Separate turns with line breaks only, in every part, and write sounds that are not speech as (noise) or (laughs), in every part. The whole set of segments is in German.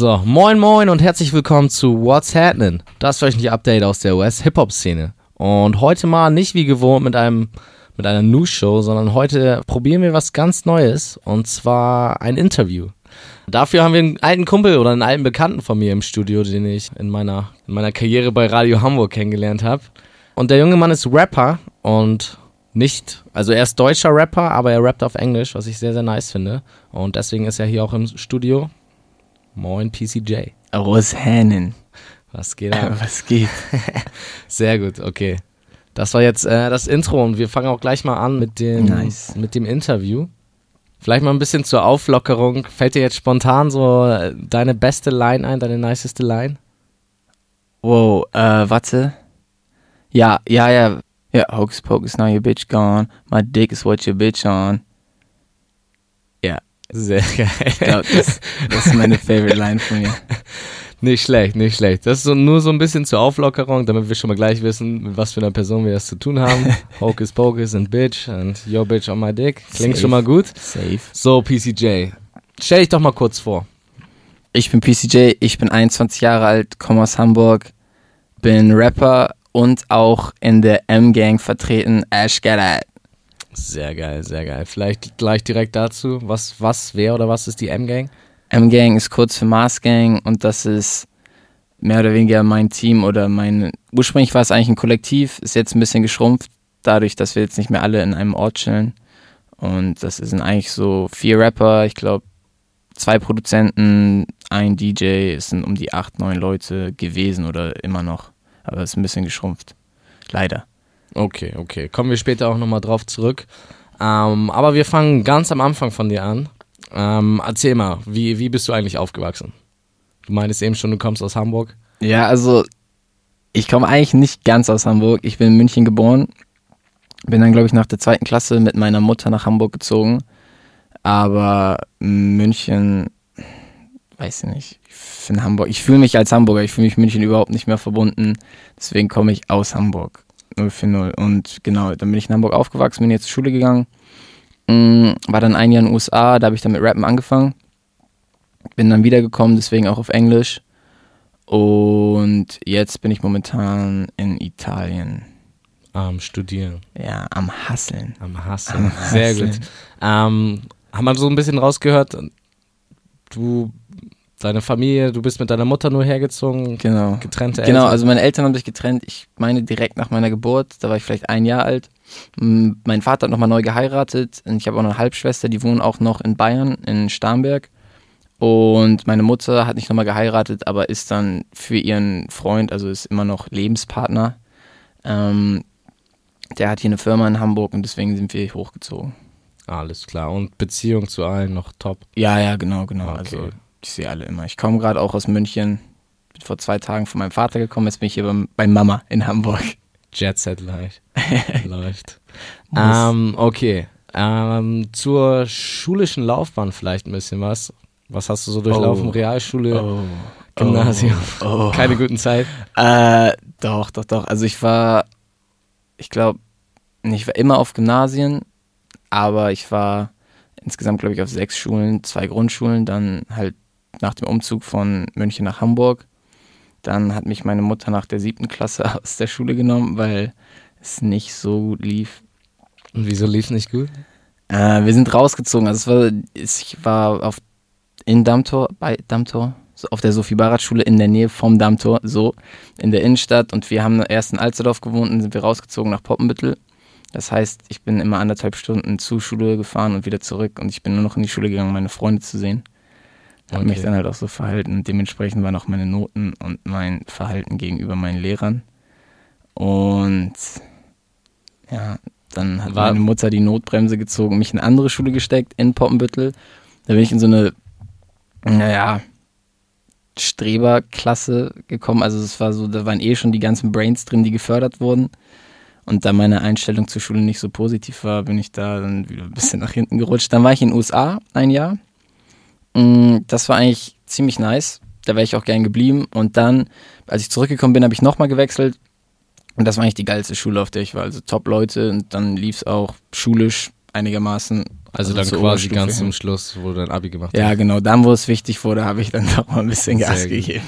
So, moin moin und herzlich willkommen zu What's Happening, das wöchentliche Update aus der US-Hip-Hop-Szene. Und heute mal nicht wie gewohnt mit einem mit einer News-Show, sondern heute probieren wir was ganz Neues und zwar ein Interview. Dafür haben wir einen alten Kumpel oder einen alten Bekannten von mir im Studio, den ich in meiner, in meiner Karriere bei Radio Hamburg kennengelernt habe. Und der junge Mann ist Rapper und nicht, also er ist deutscher Rapper, aber er rappt auf Englisch, was ich sehr, sehr nice finde. Und deswegen ist er hier auch im Studio. Moin, PCJ.
Was Hänen.
Was geht ab? (laughs)
Was geht? (laughs)
Sehr gut, okay. Das war jetzt äh, das Intro und wir fangen auch gleich mal an mit dem,
Nice.
mit dem Interview. Vielleicht mal ein bisschen zur Auflockerung. Fällt dir jetzt spontan so äh, deine beste Line ein, deine niceste Line?
Wow, äh, warte. Ja, ja, ja. Ja, Hocus Pocus, now your bitch gone. My dick is what your bitch on.
Sehr geil.
Ich glaube, das, das ist meine favorite Line von mir. (laughs)
Nicht schlecht, nicht schlecht. Das ist so, nur so ein bisschen zur Auflockerung, damit wir schon mal gleich wissen, mit was für einer Person wir es zu tun haben. (laughs) Hocus Pocus and Bitch and Yo Bitch on my dick. Klingt
Safe.
schon mal gut.
Safe.
So, PCJ. Stell dich doch mal kurz vor.
Ich bin PCJ, ich bin 21 Jahre alt, komme aus Hamburg, bin Rapper und auch in der M-Gang vertreten. Ash Get It.
Sehr geil, sehr geil. Vielleicht gleich direkt dazu. Was, was, wer oder was ist die M-Gang?
M-Gang ist kurz für Mars Gang und das ist mehr oder weniger mein Team oder mein. Ursprünglich war es eigentlich ein Kollektiv, ist jetzt ein bisschen geschrumpft, dadurch, dass wir jetzt nicht mehr alle in einem Ort chillen. Und das sind eigentlich so vier Rapper, ich glaube zwei Produzenten, ein DJ, es sind um die acht, neun Leute gewesen oder immer noch. Aber es ist ein bisschen geschrumpft. Leider.
Okay, okay. Kommen wir später auch nochmal drauf zurück. Ähm, aber wir fangen ganz am Anfang von dir an. Ähm, erzähl mal, wie, wie bist du eigentlich aufgewachsen? Du meintest eben schon, du kommst aus Hamburg.
Ja, also ich komme eigentlich nicht ganz aus Hamburg. Ich bin in München geboren. Bin dann, glaube ich, nach der zweiten Klasse mit meiner Mutter nach Hamburg gezogen. Aber München, weiß ich nicht. Ich finde Hamburg, ich fühle mich als Hamburger. Ich fühle mich München überhaupt nicht mehr verbunden. Deswegen komme ich aus Hamburg. 040. Und genau, dann bin ich in Hamburg aufgewachsen, bin jetzt zur Schule gegangen. Mm, War dann ein Jahr in den USA, da habe ich dann mit Rappen angefangen. Bin dann wiedergekommen, deswegen auch auf Englisch. Und jetzt bin ich momentan in Italien.
Am Studieren,
Ja, am Hasseln.
am Hasseln.
Am
Sehr
Hasseln.
gut. Ähm, haben wir so ein bisschen rausgehört, du, deine Familie, du bist mit deiner Mutter nur hergezogen,
Genau.
getrennte
Genau,
Eltern.
also meine Eltern haben sich getrennt. Ich meine direkt nach meiner Geburt, da war ich vielleicht ein Jahr alt. Mein Vater hat nochmal neu geheiratet und ich habe auch eine Halbschwester, die wohnen auch noch in Bayern, in Starnberg. Und meine Mutter hat nicht nochmal geheiratet, aber ist dann für ihren Freund, also ist immer noch Lebenspartner. Ähm, der hat hier eine Firma in Hamburg und deswegen sind wir hochgezogen.
Alles klar. Und Beziehung zu allen noch top.
Ja, ja, genau, genau.
Okay.
Also ich sehe alle immer. Ich komme gerade auch aus München. Bin vor zwei Tagen von meinem Vater gekommen. Jetzt bin ich hier bei, bei Mama in Hamburg.
Jet Set läuft. (laughs) läuft. Ähm, okay. Ähm, zur schulischen Laufbahn vielleicht ein bisschen was. Was hast du so durchlaufen?
Oh.
Realschule,
Oh.
Gymnasium.
Oh. (laughs)
Keine guten Zeit.
Äh, doch, doch, doch. Also ich war, ich glaube, ich war immer auf Gymnasien, aber ich war insgesamt, glaube ich, auf sechs Schulen, zwei Grundschulen, dann halt nach dem Umzug von München nach Hamburg. Dann hat mich meine Mutter nach der siebten Klasse (laughs) aus der Schule genommen, weil es nicht so gut lief.
Und wieso lief nicht gut?
Äh, wir sind rausgezogen. Also es war, ich war auf, in Dammtor, bei Dammtor, so auf der Sophie-Barat-Schule in der Nähe vom Dammtor, so in der Innenstadt. Und wir haben erst in Alsterdorf gewohnt und sind wir rausgezogen nach Poppenbüttel. Das heißt, ich bin immer anderthalb Stunden zur Schule gefahren und wieder zurück. Und ich bin nur noch in die Schule gegangen, um meine Freunde zu sehen. Habe mich dann halt auch so verhalten. Und dementsprechend waren auch meine Noten und mein Verhalten gegenüber meinen Lehrern. Und ja, dann hat
War-
meine Mutter die Notbremse gezogen, mich in eine andere Schule gesteckt, in Poppenbüttel. Da bin ich in so eine, naja, Streberklasse gekommen. Also es war so, da waren eh schon die ganzen Brains drin, die gefördert wurden. Und da meine Einstellung zur Schule nicht so positiv war, bin ich da dann wieder ein bisschen nach hinten gerutscht. Dann war ich in den USA ein Jahr. Mm, Das war eigentlich ziemlich nice. Da wäre ich auch gern geblieben. Und dann, als ich zurückgekommen bin, habe ich nochmal gewechselt. Und das war eigentlich die geilste Schule, auf der ich war. Also Top-Leute. Und dann lief es auch schulisch einigermaßen.
Also, dann
zur
quasi ganz
hin.
zum Schluss, wo du dein Abi gemacht
Ja,
hast.
genau. Dann, wo es wichtig wurde, habe ich dann (laughs) doch mal ein bisschen
Sehr
Gas
gut.
gegeben.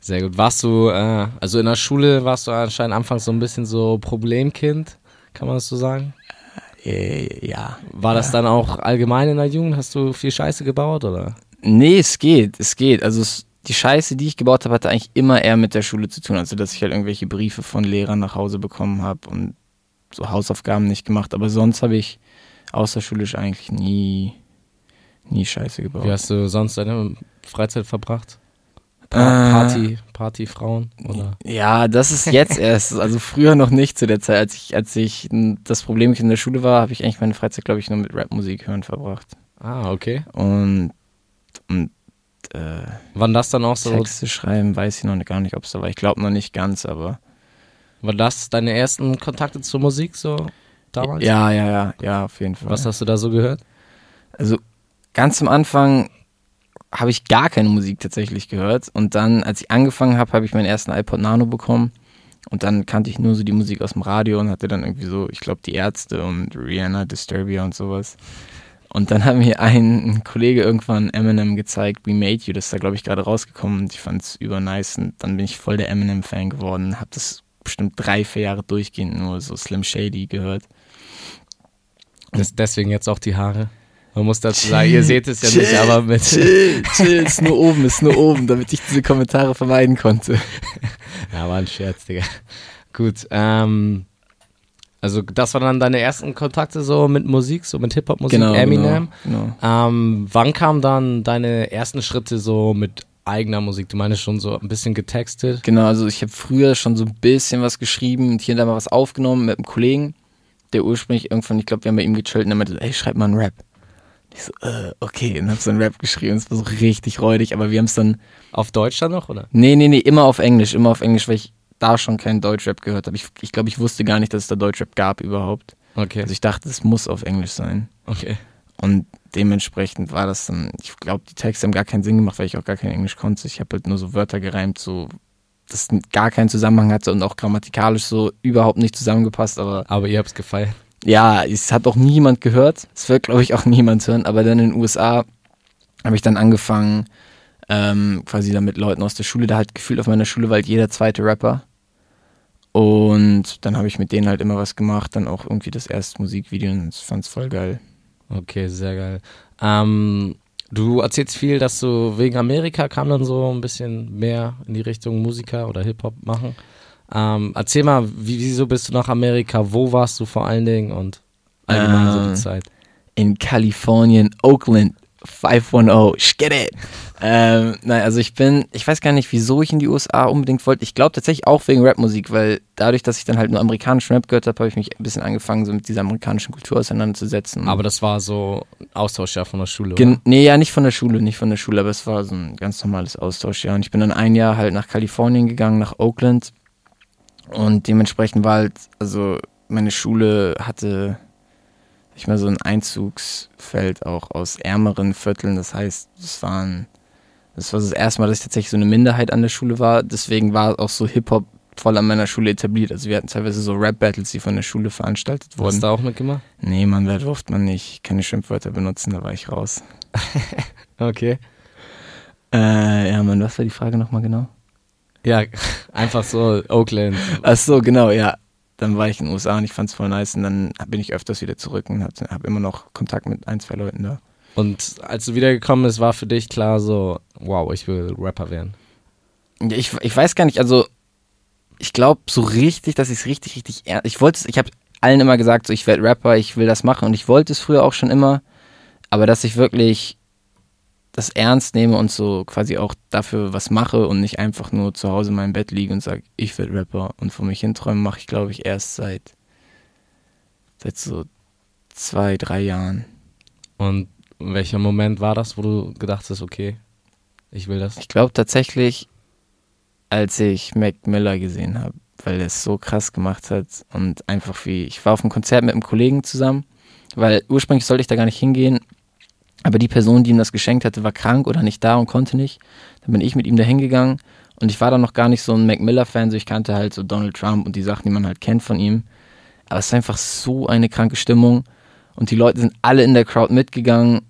Sehr gut. Warst du, äh, also in der Schule warst du anscheinend anfangs so ein bisschen so Problemkind, kann man das so sagen?
Äh, ja.
War das dann auch allgemein in der Jugend? Hast du viel Scheiße gebaut oder?
Nee, es geht, es geht. Also es, die Scheiße, die ich gebaut habe, hatte eigentlich immer eher mit der Schule zu tun. Also dass ich halt irgendwelche Briefe von Lehrern nach Hause bekommen habe und so Hausaufgaben nicht gemacht. Aber sonst habe ich außerschulisch eigentlich nie, nie Scheiße gebaut.
Wie hast du sonst deine Freizeit verbracht?
Äh.
Pa Party, Partyfrauen oder?
Ja, das ist jetzt erst, also früher noch nicht zu der Zeit, als ich, als ich das Problem in der Schule war, habe ich eigentlich meine Freizeit, glaube ich, nur mit Rapmusik hören verbracht.
Ah, okay.
Und, und äh,
Waren das dann auch so,
Texte schreiben, weiß ich noch gar nicht, ob es da war. Ich glaube noch nicht ganz, aber
waren das deine ersten Kontakte zur Musik so damals?
ja, ja, ja, ja, auf jeden Fall.
Was hast du da so gehört?
Also ganz am Anfang habe ich gar keine Musik tatsächlich gehört. Und dann, als ich angefangen habe, habe ich meinen ersten iPod Nano bekommen. Und dann kannte ich nur so die Musik aus dem Radio und hatte dann irgendwie so, ich glaube, die Ärzte und Rihanna, Disturbia und sowas. Und dann hat mir ein, ein Kollege irgendwann Eminem gezeigt, We Made You. Das ist da, glaube ich, gerade rausgekommen und ich fand es übernice. Und dann bin ich voll der Eminem-Fan geworden. Habe das bestimmt drei, vier Jahre durchgehend nur so Slim Shady gehört.
Das, deswegen jetzt auch die Haare. Man muss dazu sagen, ihr seht es ja nicht, aber mit.
Chill, chill, ist nur oben, ist nur oben, damit ich diese Kommentare vermeiden konnte. (laughs)
Ja, war ein Scherz, Digga. Gut, ähm. Also, das waren dann deine ersten Kontakte so mit Musik, so mit Hip-Hop-Musik, Eminem.
Genau, genau.
Ähm, wann kamen dann deine ersten Schritte so mit eigener Musik? Du meinst schon so ein bisschen getextet.
Genau, also ich habe früher schon so ein bisschen was geschrieben und hier und da mal was aufgenommen mit einem Kollegen, der ursprünglich irgendwann, ich glaube, wir haben bei ihm gechillt und er meinte, ey, schreib mal einen Rap. Ich so, äh, okay, und hab so einen Rap geschrieben, es war so richtig räudig, aber wir haben es dann,
Auf Deutsch dann noch, oder?
nee, nee, nee, immer auf Englisch, immer auf Englisch, weil ich da schon keinen Deutschrap gehört habe. Ich, ich glaube, ich wusste gar nicht, dass es da Deutschrap gab überhaupt.
Okay.
Also ich dachte, es muss auf Englisch sein.
okay.
Und dementsprechend war das dann, ich glaube, die Texte haben gar keinen Sinn gemacht, weil ich auch gar kein Englisch konnte. Ich habe halt nur so Wörter gereimt, so das gar keinen Zusammenhang hatte und auch grammatikalisch so überhaupt nicht zusammengepasst. Aber
Aber ihr habt's gefeiert.
ja, es hat auch niemand gehört. Es wird, glaube ich, auch niemand hören. Aber dann in den USA habe ich dann angefangen, ähm, quasi dann mit Leuten aus der Schule, da halt gefühlt auf meiner Schule war halt jeder zweite Rapper. Und dann habe ich mit denen halt immer was gemacht, dann auch irgendwie das erste Musikvideo und ich fand's voll geil.
Okay, sehr geil. Ähm, du erzählst viel, dass du wegen Amerika kam dann so ein bisschen mehr in die Richtung Musiker oder Hip-Hop machen. Ähm, erzähl mal, wie, wieso bist du nach Amerika? Wo warst du vor allen Dingen und allgemein so
Ähm,
die Zeit?
in Kalifornien, Oakland, 510, get it. Ähm, nein, also ich bin, ich weiß gar nicht, wieso ich in die USA unbedingt wollte. Ich glaube tatsächlich auch wegen Rapmusik, weil dadurch, dass ich dann halt nur amerikanischen Rap gehört habe, habe ich mich ein bisschen angefangen, so mit dieser amerikanischen Kultur auseinanderzusetzen.
Aber das war so ein Austauschjahr von der Schule,
Gen
oder?
nee, ja, nicht von der Schule, nicht von der Schule, aber es war so ein ganz normales Austauschjahr. Und ich bin dann ein Jahr halt nach Kalifornien gegangen, nach Oakland. Und dementsprechend war halt, also meine Schule hatte, ich mal, so ein Einzugsfeld auch aus ärmeren Vierteln. Das heißt, es waren, das war das erste Mal, dass ich tatsächlich so eine Minderheit an der Schule war. Deswegen war auch so Hip-Hop voll an meiner Schule etabliert. Also wir hatten teilweise so Rap-Battles, die von der Schule veranstaltet
Hast
wurden.
du da auch mitgemacht?
Nee, man, da durfte man nicht keine Schimpfwörter benutzen, da war ich raus. (laughs)
Okay.
Äh, ja, Mann, was war die Frage nochmal genau?
Ja, (laughs) einfach so Oakland.
Ach so, genau, ja. Dann war ich in den USA und ich fand's voll nice und dann bin ich öfters wieder zurück und habe hab immer noch Kontakt mit ein, zwei Leuten da.
Und als du wiedergekommen bist, war für dich klar so, wow, ich will Rapper werden.
Ich, ich weiß gar nicht, also ich glaube so richtig, dass ich es richtig, richtig ernst. Ich wollte es, ich habe allen immer gesagt, so ich werde Rapper, ich will das machen und ich wollte es früher auch schon immer, aber dass ich wirklich das ernst nehme und so quasi auch dafür was mache und nicht einfach nur zu Hause in meinem Bett liege und sage, ich werde Rapper und vor mich hinträumen, mache ich glaube ich erst seit seit so zwei, drei Jahren.
Und welcher Moment war das, wo du gedacht hast, okay, ich will das?
Ich glaube tatsächlich, als ich Mac Miller gesehen habe, weil er es so krass gemacht hat und einfach wie, ich war auf einem Konzert mit einem Kollegen zusammen, weil ursprünglich sollte ich da gar nicht hingehen, aber die Person, die ihm das geschenkt hatte, war krank oder nicht da und konnte nicht. Dann bin ich mit ihm da hingegangen und ich war dann noch gar nicht so ein Mac Miller-Fan, so ich kannte halt so Donald Trump und die Sachen, die man halt kennt von ihm. Aber es war einfach so eine kranke Stimmung Und die Leute sind alle in der Crowd mitgegangen.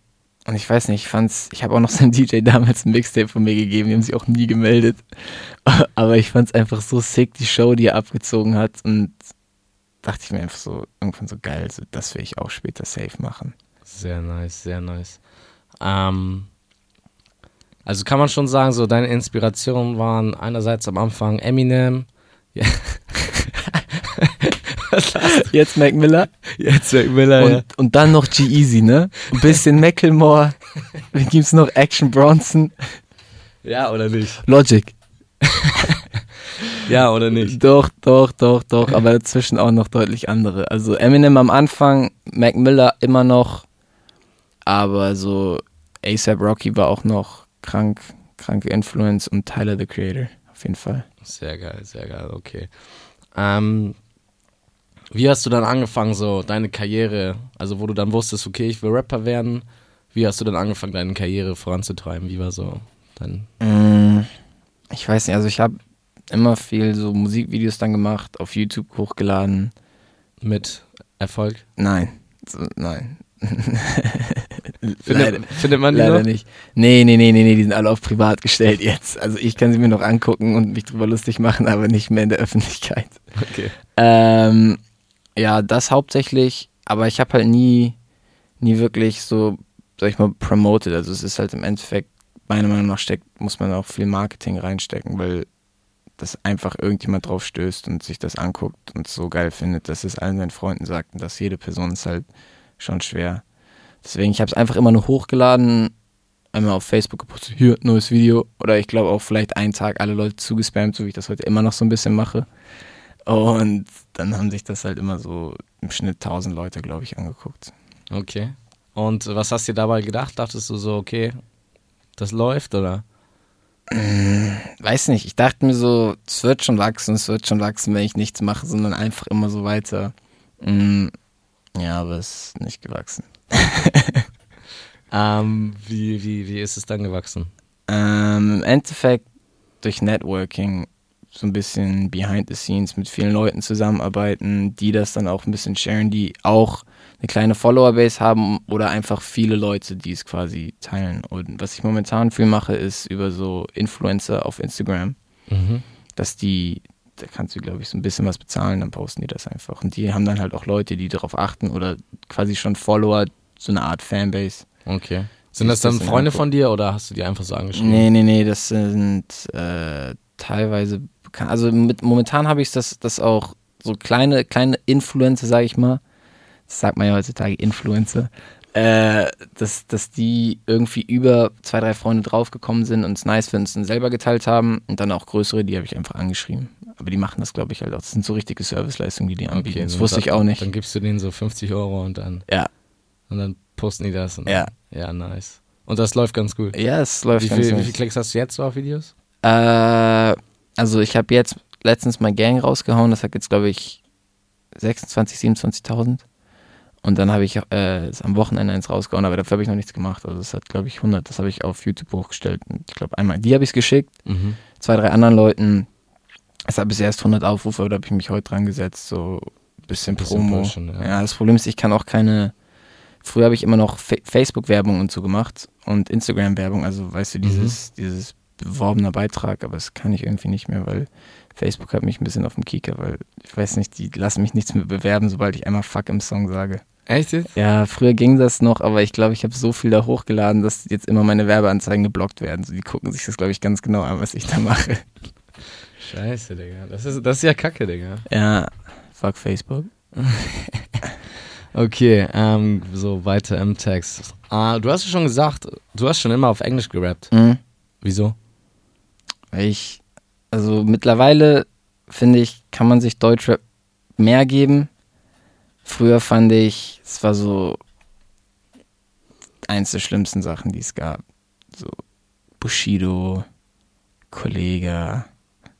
Und ich weiß nicht, ich fand's, ich habe auch noch seinem (laughs) DJ damals ein Mixtape von mir gegeben, die haben sich auch nie gemeldet. (laughs) Aber ich fand's einfach so sick, die Show, die er abgezogen hat. Und dachte ich mir einfach so, irgendwann so geil, so, das will ich auch später safe machen.
Sehr nice, sehr nice. Ähm, also kann man schon sagen, so deine Inspirationen waren einerseits am Anfang Eminem. Ja. (laughs) (laughs)
Jetzt Mac Miller.
Jetzt Mac Miller,
und,
ja.
und dann noch G-Easy, ne? Ein bisschen Macklemore. Dann gibt's noch Action Bronson.
Ja, oder nicht?
Logic.
Ja, oder nicht?
Doch, doch, doch, doch, aber dazwischen auch noch deutlich andere. Also Eminem am Anfang, Mac Miller immer noch, aber so ASAP Rocky war auch noch krank, kranke Influence und Tyler the Creator, auf jeden Fall.
Sehr geil, sehr geil, okay. Ähm, wie hast du dann angefangen, so deine Karriere, also wo du dann wusstest, okay, ich will Rapper werden, wie hast du dann angefangen, deine Karriere voranzutreiben? Wie war so dein...
Mm, ich weiß nicht, also ich habe immer viel so Musikvideos dann gemacht, auf YouTube hochgeladen.
Mit Erfolg?
Nein, so, nein. (laughs)
Findet, findet man die
Leider
noch?
nicht. Nee, nee, nee, nee, nee, die sind alle auf privat gestellt jetzt. Also ich kann sie mir noch angucken und mich drüber lustig machen, aber nicht mehr in der Öffentlichkeit. (laughs)
Okay.
Ähm, ja, das hauptsächlich, aber ich habe halt nie, nie wirklich so, sag ich mal, promoted. Also es ist halt im Endeffekt, meiner Meinung nach steckt, muss man auch viel Marketing reinstecken, weil das einfach irgendjemand drauf stößt und sich das anguckt und so geil findet, dass es allen seinen Freunden sagt und dass jede Person ist halt schon schwer. Deswegen, ich habe es einfach immer nur hochgeladen, einmal auf Facebook gepostet, hier, neues Video. Oder ich glaube auch vielleicht einen Tag alle Leute zugespammt, so wie ich das heute immer noch so ein bisschen mache. Und dann haben sich das halt immer so im Schnitt 1000 Leute, glaube ich, angeguckt.
Okay. Und was hast du dir dabei gedacht? Dachtest du so, okay, das läuft oder?
Weiß nicht, ich dachte mir so, es wird schon wachsen, es wird schon wachsen, wenn ich nichts mache, sondern einfach immer so weiter. Mm, Ja, aber es ist nicht gewachsen. (laughs)
Ähm, wie, wie, wie ist es dann gewachsen?
Ähm, Im Endeffekt durch Networking so ein bisschen behind the scenes mit vielen Leuten zusammenarbeiten, die das dann auch ein bisschen sharen, die auch eine kleine Followerbase haben oder einfach viele Leute, die es quasi teilen. Und was ich momentan viel mache, ist über so Influencer auf Instagram,
Mhm.
dass die, da kannst du, glaube ich, so ein bisschen was bezahlen, dann posten die das einfach. Und die haben dann halt auch Leute, die darauf achten oder quasi schon Follower, so eine Art Fanbase.
Okay. Sind das dann
das
Freunde von dir oder hast du die einfach so angeschrieben?
Nee, nee, nee, das sind äh, teilweise. Also mit, momentan habe ich das, das auch so kleine, kleine Influencer, sage ich mal. Das sagt man ja heutzutage, Influencer. Äh, dass, dass die irgendwie über zwei, drei Freunde draufgekommen sind und es nice finden, es dann selber geteilt haben. Und dann auch größere, die habe ich einfach angeschrieben. Aber die machen das, glaube ich, halt auch. Das sind so richtige Serviceleistungen, die die anbieten. das
dann
wusste ich auch nicht.
Dann gibst du denen so 50 Euro und dann,
Ja,
und dann posten die das. Und
Ja.
Ja, nice. Und das läuft ganz gut.
ja, es läuft
Wie
ganz
viel, wie
nice.
viel Klicks hast du jetzt so auf Videos?
Äh, also ich habe jetzt letztens mal Gang rausgehauen, das hat jetzt glaube ich 26, 27.000. Und dann habe ich äh, am Wochenende eins rausgehauen, aber dafür habe ich noch nichts gemacht. Also das hat glaube ich 100, das habe ich auf YouTube hochgestellt. Und ich glaube einmal, die habe ich geschickt,
Mhm.
zwei, drei anderen Leuten. Es hat bis erst 100 Aufrufe, aber da habe ich mich heute dran gesetzt, so ein bisschen,
Bisschen
Promo.
pushen, ja.
ja. das Problem ist, ich kann auch keine, früher habe ich immer noch Fa Facebook-Werbung und so gemacht und Instagram-Werbung, also weißt du, dieses, dieses beworbener Beitrag, aber das kann ich irgendwie nicht mehr, weil Facebook hat mich ein bisschen auf dem Kieker, weil ich weiß nicht, die lassen mich nichts mehr bewerben, sobald ich einmal Fuck im Song sage.
Echt jetzt?
Ja, früher ging das noch, aber ich glaube, ich habe so viel da hochgeladen, dass jetzt immer meine Werbeanzeigen geblockt werden. So, die gucken sich das, glaube ich, ganz genau an, was ich da mache.
Scheiße, Digga. Das ist, das ist ja kacke, Digga.
Ja, fuck Facebook. (laughs)
Okay, ähm, so weiter im Text. Ah, du hast schon gesagt, du hast schon immer auf Englisch gerappt.
Mhm.
Wieso?
Weil ich, also mittlerweile finde ich, kann man sich Deutschrap mehr geben. Früher fand ich, es war so eins der schlimmsten Sachen, die es gab. So Bushido, Kollega,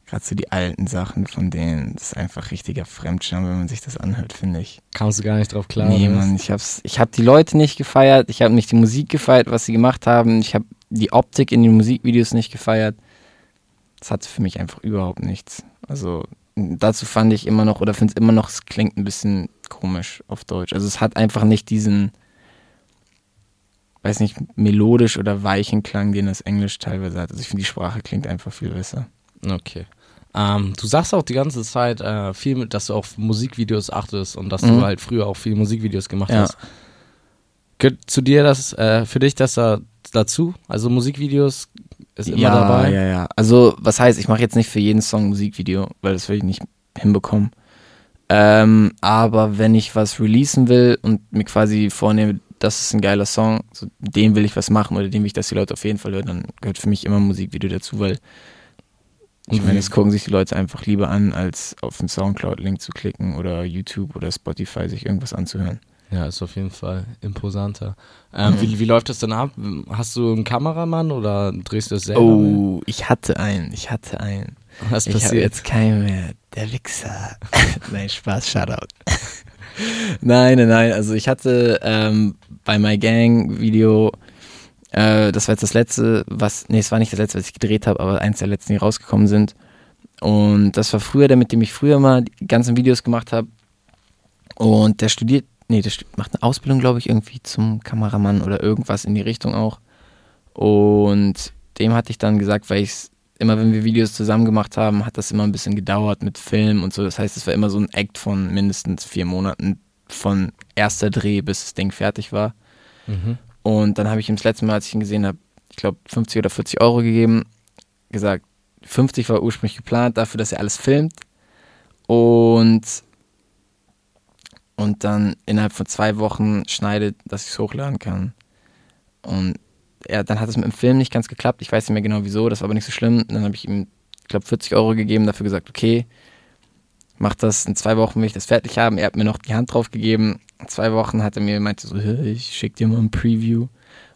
gerade so die alten Sachen von denen. Das ist einfach richtiger Fremdscham, wenn man sich das anhört, finde ich.
Kamst du gar nicht drauf klar?
nee? Mann, ich hab's, ich hab die Leute nicht gefeiert, ich habe nicht die Musik gefeiert, was sie gemacht haben, ich habe die Optik in den Musikvideos nicht gefeiert. Das hatte für mich einfach überhaupt nichts. Also dazu fand ich immer noch, oder finde es immer noch, es klingt ein bisschen komisch auf Deutsch. Also es hat einfach nicht diesen, weiß nicht, melodisch oder weichen Klang, den das Englisch teilweise hat. Also ich finde, die Sprache klingt einfach viel besser.
Okay. Ähm, du sagst auch die ganze Zeit äh, viel, mit, dass du auf Musikvideos achtest und dass
Mhm.
du halt früher auch viele Musikvideos gemacht
Ja.
hast. Gehört zu dir das, äh, für dich das da dazu? Also Musikvideos ist immer
ja,
dabei?
Ja, ja. Also, was heißt, ich mache jetzt nicht für jeden Song ein Musikvideo, weil das will ich nicht hinbekommen. Ähm, aber wenn ich was releasen will und mir quasi vornehme, das ist ein geiler Song, so, dem will ich was machen oder dem will ich, dass die Leute auf jeden Fall hören, dann gehört für mich immer ein Musikvideo dazu, weil ich meine,
wie-
das gucken sich die Leute einfach lieber an, als auf einen Soundcloud-Link zu klicken oder YouTube oder Spotify sich irgendwas anzuhören.
Ja, ist auf jeden Fall imposanter. Ähm,
Mhm.
wie, wie läuft das denn ab? Hast du einen Kameramann oder drehst du das selber?
Oh, ich hatte einen, ich hatte einen.
was
Ich habe
passiert?
jetzt keinen mehr. Der Wichser. (laughs) nein, Spaß, Shoutout. (laughs) nein, nein, nein. Also ich hatte ähm, bei My Gang Video, äh, das war jetzt das letzte, was, nee, es war nicht das letzte, was ich gedreht habe, aber eins der letzten, die rausgekommen sind. Und das war früher der, mit dem ich früher mal die ganzen Videos gemacht habe. Und der studiert, nee, der macht eine Ausbildung, glaube ich, irgendwie zum Kameramann oder irgendwas in die Richtung auch. Und dem hatte ich dann gesagt, weil ich es immer, wenn wir Videos zusammen gemacht haben, hat das immer ein bisschen gedauert mit Film und so. Das heißt, es war immer so ein Act von mindestens vier Monaten von erster Dreh, bis das Ding fertig war.
Mhm.
Und dann habe ich ihm das letzte Mal, als ich ihn gesehen habe, ich glaube 50 oder 40 Euro gegeben, gesagt, 50 war ursprünglich geplant dafür, dass er alles filmt. Und, und dann innerhalb von zwei Wochen schneidet, dass ich es hochladen kann. Und er, dann hat es mit dem Film nicht ganz geklappt. Ich weiß nicht mehr genau wieso, das war aber nicht so schlimm. Dann habe ich ihm, ich glaube, 40 Euro gegeben, dafür gesagt, okay, mach das in zwei Wochen, will ich das fertig haben. Er hat mir noch die Hand drauf gegeben. In zwei Wochen hat er mir meinte so, "Hä, ich schick dir mal ein Preview.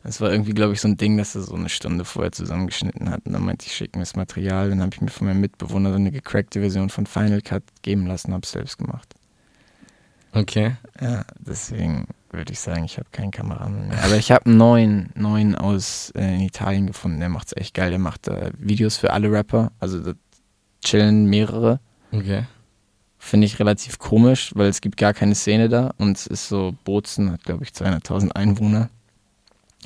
Das war irgendwie, glaube ich, so ein Ding, dass er so eine Stunde vorher zusammengeschnitten hat. Und dann meinte ich, schick mir das Material. Dann habe ich mir von meinem Mitbewohner so eine gecrackte Version von Final Cut geben lassen, habe es selbst gemacht.
Okay.
Ja, deswegen würde ich sagen, ich habe keinen Kameramann mehr. Aber ich habe einen neuen, neuen aus äh, in Italien gefunden. Der macht es echt geil. Der macht äh, Videos für alle Rapper. Also da chillen mehrere.
Okay.
Finde ich relativ komisch, weil es gibt gar keine Szene da. Und es ist so, Bozen hat, glaube ich, 200.000 Einwohner.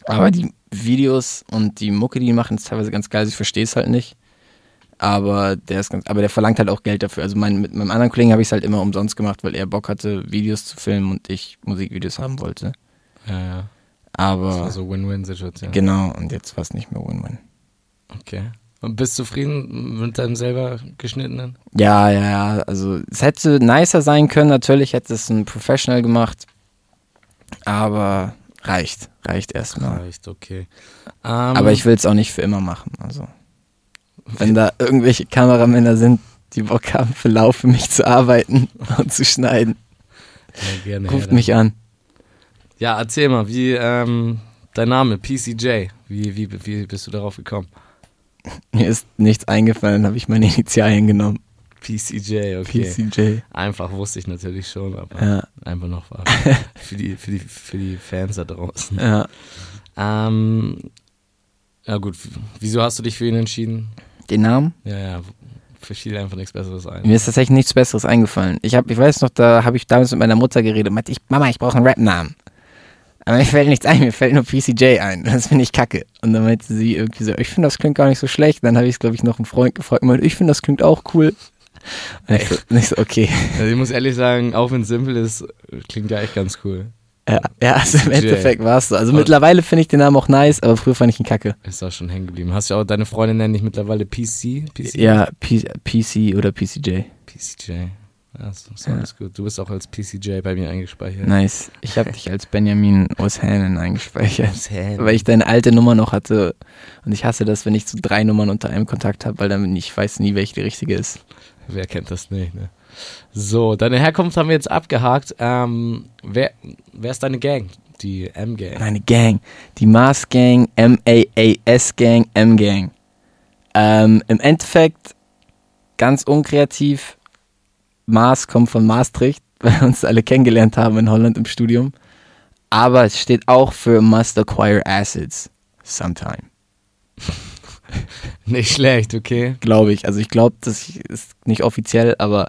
Aber die Videos und die Mucke, die die machen, ist teilweise ganz geil. Also Ich verstehe es halt nicht. Aber der ist ganz, aber der verlangt halt auch Geld dafür. Also mein, mit meinem anderen Kollegen habe ich es halt immer umsonst gemacht, weil er Bock hatte, Videos zu filmen und ich Musikvideos haben wollte.
Ja, ja. Das
Aber
war so Win-Win-Situation.
genau, und jetzt war es nicht mehr Win-Win.
Okay. Und bist du zufrieden mit deinem selber geschnittenen?
Ja, ja, ja. Also es hätte nicer sein können. Natürlich hätte es ein Professional gemacht. Aber reicht. Reicht erstmal.
Reicht, okay. Ähm,
Aber ich will es auch nicht für immer machen. Also wenn da irgendwelche Kameramänner sind, die Bock haben, für Lauf für mich zu arbeiten (laughs) und zu schneiden,
ja, gerne her
ruft
dann.
mich an.
Ja, erzähl mal, wie ähm, dein Name, PCJ, wie, wie, wie bist du darauf gekommen? (laughs)
Mir ist nichts eingefallen, habe ich meine Initialien genommen.
PCJ, okay.
PCJ.
Einfach wusste ich natürlich schon, aber
Ja,
einfach noch (laughs) für, die, für, die, für die Fans da draußen.
ja.
Ähm, ja gut, wieso hast du dich für ihn entschieden?
Den Namen?
Ja, ja, für viele einfach nichts Besseres ein.
Mir ist tatsächlich nichts Besseres eingefallen. Ich, hab, ich weiß noch, da habe ich damals mit meiner Mutter geredet und meinte, ich, Mama, ich brauche einen Rap-Namen. Aber mir fällt nichts ein, mir fällt nur PCJ ein. Das finde ich kacke. Und dann meinte sie irgendwie so, ich finde, das klingt gar nicht so schlecht. Dann habe ich es, glaube ich, noch einen Freund gefragt und meinte, ich finde, das klingt auch cool. Und ich so, okay.
Also ich muss ehrlich sagen, auch wenn es simpel ist, klingt ja echt ganz cool.
Ja, ja (laughs) also im. Endeffekt war es so. Also mittlerweile finde ich den Namen auch nice, aber früher fand ich ihn kacke.
Ist auch schon hängen geblieben. Hast du auch deine Freundin nennt dich mittlerweile PC? PC?
Ja, P PC oder PCJ.
PCJ. Ja, ist,
Ja.
gut. Du bist auch als PCJ bei mir eingespeichert.
Nice. Ich habe dich als Benjamin aus Hähnen eingespeichert.
Sam.
Weil ich deine alte Nummer noch hatte. Und ich hasse das, wenn ich so drei Nummern unter einem Kontakt habe, weil dann ich weiß nie, welche die richtige ist.
Wer kennt das nicht, ne? So, deine Herkunft haben wir jetzt abgehakt. Ähm, wer, wer ist deine Gang? Die M-Gang.
Meine Gang. Die Mars Gang, M-A-A-S Gang, M-Gang. Ähm, Im Endeffekt ganz unkreativ. Mars kommt von Maastricht, (laughs) weil wir uns alle kennengelernt haben in Holland im Studium. Aber es steht auch für Must Acquire Acids. Sometime. (laughs)
Nicht schlecht, okay.
Glaube ich. Also ich glaube, das ist nicht offiziell, aber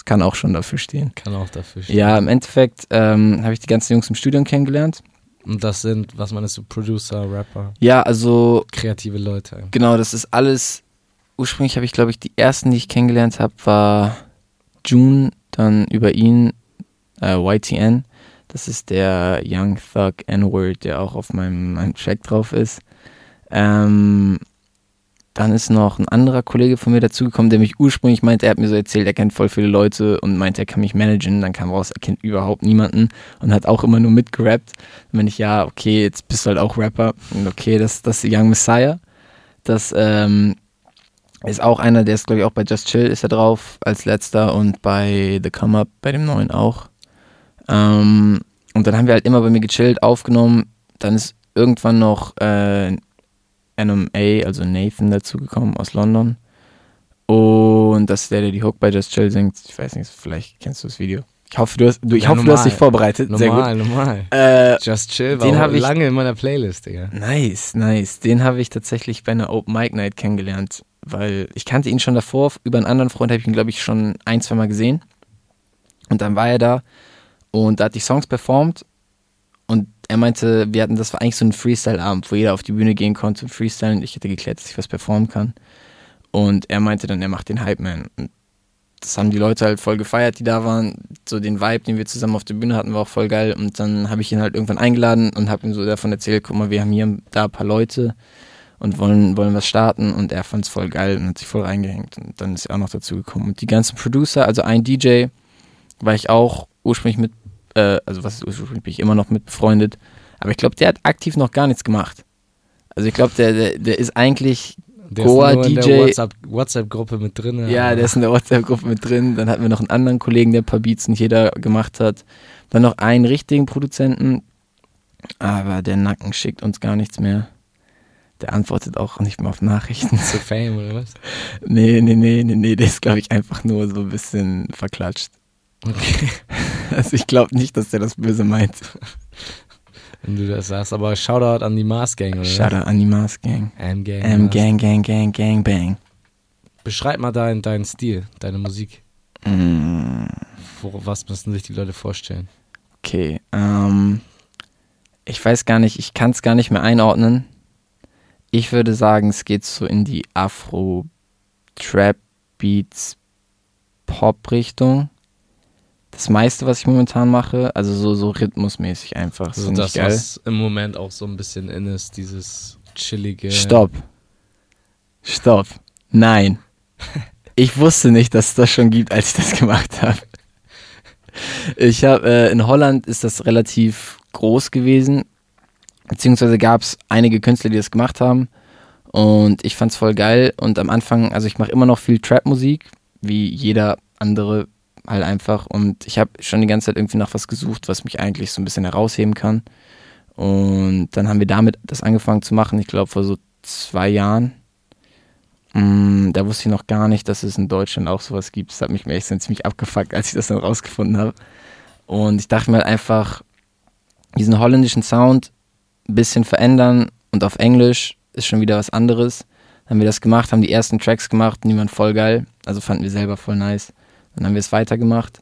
es kann auch schon dafür stehen.
Kann auch dafür stehen.
Ja, im Endeffekt ähm, habe ich die ganzen Jungs im Studium kennengelernt.
Und das sind, was meinst du, Producer, Rapper,
Ja, also
kreative Leute.
genau, das ist alles. Ursprünglich habe ich, glaube ich, die ersten, die ich kennengelernt habe, war June, dann über ihn äh, YTN. Das ist der Young Thug N-Word, der auch auf meinem, meinem Track drauf ist. Ähm, dann ist noch ein anderer Kollege von mir dazugekommen, der mich ursprünglich meinte, er hat mir so erzählt, er kennt voll viele Leute und meinte, er kann mich managen. Dann kam raus, er kennt überhaupt niemanden und hat auch immer nur mitgerappt. Dann bin ich, ja, okay, jetzt bist du halt auch Rapper. Und okay, das, das ist Young Messiah. Das ähm, ist auch einer, der ist, glaube ich, auch bei Just Chill ist er drauf als letzter und bei The Come Up, bei dem neuen auch. Ähm, und dann haben wir halt immer bei mir gechillt, aufgenommen. Dann ist irgendwann noch äh, NMA, also Nathan, dazugekommen aus London. Und das ist der, der die Hook bei Just Chill singt. Ich weiß nicht, vielleicht kennst du das Video. Ich hoffe, du hast, du, ich
Ja,
hoffe, du hast dich vorbereitet. Sehr gut.
Normal, normal.
Äh,
Just Chill war
den
auch
ich-
lange in meiner Playlist, Digga.
Nice, nice. Den habe ich tatsächlich bei einer Open Mic Night kennengelernt, weil ich kannte ihn schon davor. Über einen anderen Freund habe ich ihn, glaube ich, schon ein, zwei Mal gesehen. Und dann war er da und da hatte ich Songs performt er meinte, wir hatten, das war eigentlich so ein Freestyle-Abend, wo jeder auf die Bühne gehen konnte und freestylen. und Ich hätte geklärt, dass ich was performen kann. Und er meinte dann, er macht den Hype Man. Und das haben die Leute halt voll gefeiert, die da waren. So den Vibe, den wir zusammen auf der Bühne hatten, war auch voll geil. Und dann habe ich ihn halt irgendwann eingeladen und habe ihm so davon erzählt, guck mal, wir haben hier da ein paar Leute und wollen, wollen was starten. Und er fand es voll geil und hat sich voll reingehängt. Und dann ist er auch noch dazu gekommen. Und die ganzen Producer, also ein DJ, war ich auch ursprünglich mit, äh, also was ist ursprünglich, bin ich immer noch mit befreundet. Aber ich glaube, der hat aktiv noch gar nichts gemacht. Also ich glaube, der, der, der ist eigentlich
Der
Goa
ist nur in
DJ.
der WhatsApp- WhatsApp-Gruppe mit drin.
ja, der ist in der WhatsApp-Gruppe mit drin. Dann hatten wir noch einen anderen Kollegen, der ein paar Beats nicht jeder gemacht hat. Dann noch einen richtigen Produzenten. Aber der Nacken schickt uns gar nichts mehr. Der antwortet auch nicht mehr auf Nachrichten.
zu Fame oder was?
Nee, nee, nee, nee, nee. Der ist, glaube ich, einfach nur so ein bisschen verklatscht.
Okay. (laughs)
Also ich glaube nicht, dass der das böse meint.
Wenn du das sagst, aber Shoutout an die Mars Gang, oder?
Shoutout an die Mars Gang.
M-Gang.
M
Mars.
Gang, Gang, Gang, Gang, Bang.
Beschreib mal deinen deinen Stil, deine Musik.
Mm,
Wo, was müssen sich die Leute vorstellen?
okay, ähm, ich weiß gar nicht, ich kann es gar nicht mehr einordnen. Ich würde sagen, es geht so in die Afro-Trap-Beats-Pop-Richtung. Das meiste, was ich momentan mache, also so, so rhythmusmäßig einfach. Das
Also das,
geil.
was im Moment auch so ein bisschen in ist, dieses chillige.
Stopp. Stopp. Nein. (laughs) Ich wusste nicht, dass es das schon gibt, als ich das gemacht habe. Ich habe äh, in Holland ist das relativ groß gewesen, beziehungsweise gab es einige Künstler, die das gemacht haben. Und ich fand's voll geil. Und am Anfang, also ich mache immer noch viel Trap-Musik, wie jeder andere halt einfach. Und ich habe schon die ganze Zeit irgendwie nach was gesucht, was mich eigentlich so ein bisschen herausheben kann. Und dann haben wir damit das angefangen zu machen, ich glaube vor so zwei Jahren. Mm, da wusste ich noch gar nicht, dass es in Deutschland auch sowas gibt. Das hat mich mir echt ziemlich abgefuckt, als ich das dann rausgefunden habe. Und ich dachte mir halt einfach, diesen holländischen Sound ein bisschen verändern und auf Englisch ist schon wieder was anderes. Dann haben wir das gemacht, haben die ersten Tracks gemacht und die waren voll geil. Also fanden wir selber voll nice. Dann haben wir es weitergemacht.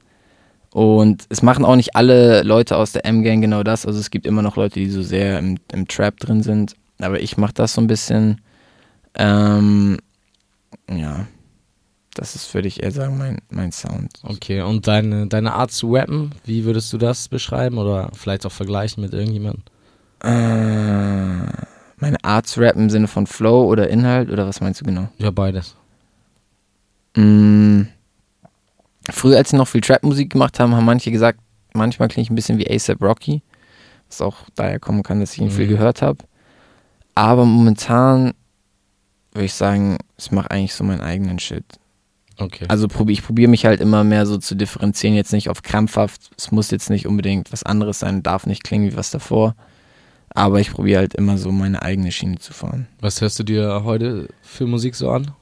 Und es machen auch nicht alle Leute aus der M-Gang genau das. Also es gibt immer noch Leute, die so sehr im, im Trap drin sind. Aber ich mache das so ein bisschen. Ähm, ja, das ist, würde ich eher sagen, mein, mein Sound.
Okay, und deine, deine Art zu rappen, wie würdest du das beschreiben oder vielleicht auch vergleichen mit irgendjemandem?
Äh, meine Art zu rappen im Sinne von Flow oder Inhalt oder was meinst du genau?
Ja, beides.
Mm, früher, als wir noch viel Trap-Musik gemacht haben, haben manche gesagt, manchmal klinge ich ein bisschen wie ASAP Rocky, was auch daher kommen kann, dass ich ihn viel
Mhm.
gehört habe. Aber momentan würde ich sagen, ich mache eigentlich so meinen eigenen Shit.
Okay.
Also probier, ich probiere mich halt immer mehr so zu differenzieren, jetzt nicht auf krampfhaft, es muss jetzt nicht unbedingt was anderes sein, darf nicht klingen wie was davor. Aber ich probiere halt immer so meine eigene Schiene zu fahren.
Was hörst du dir heute für Musik so an?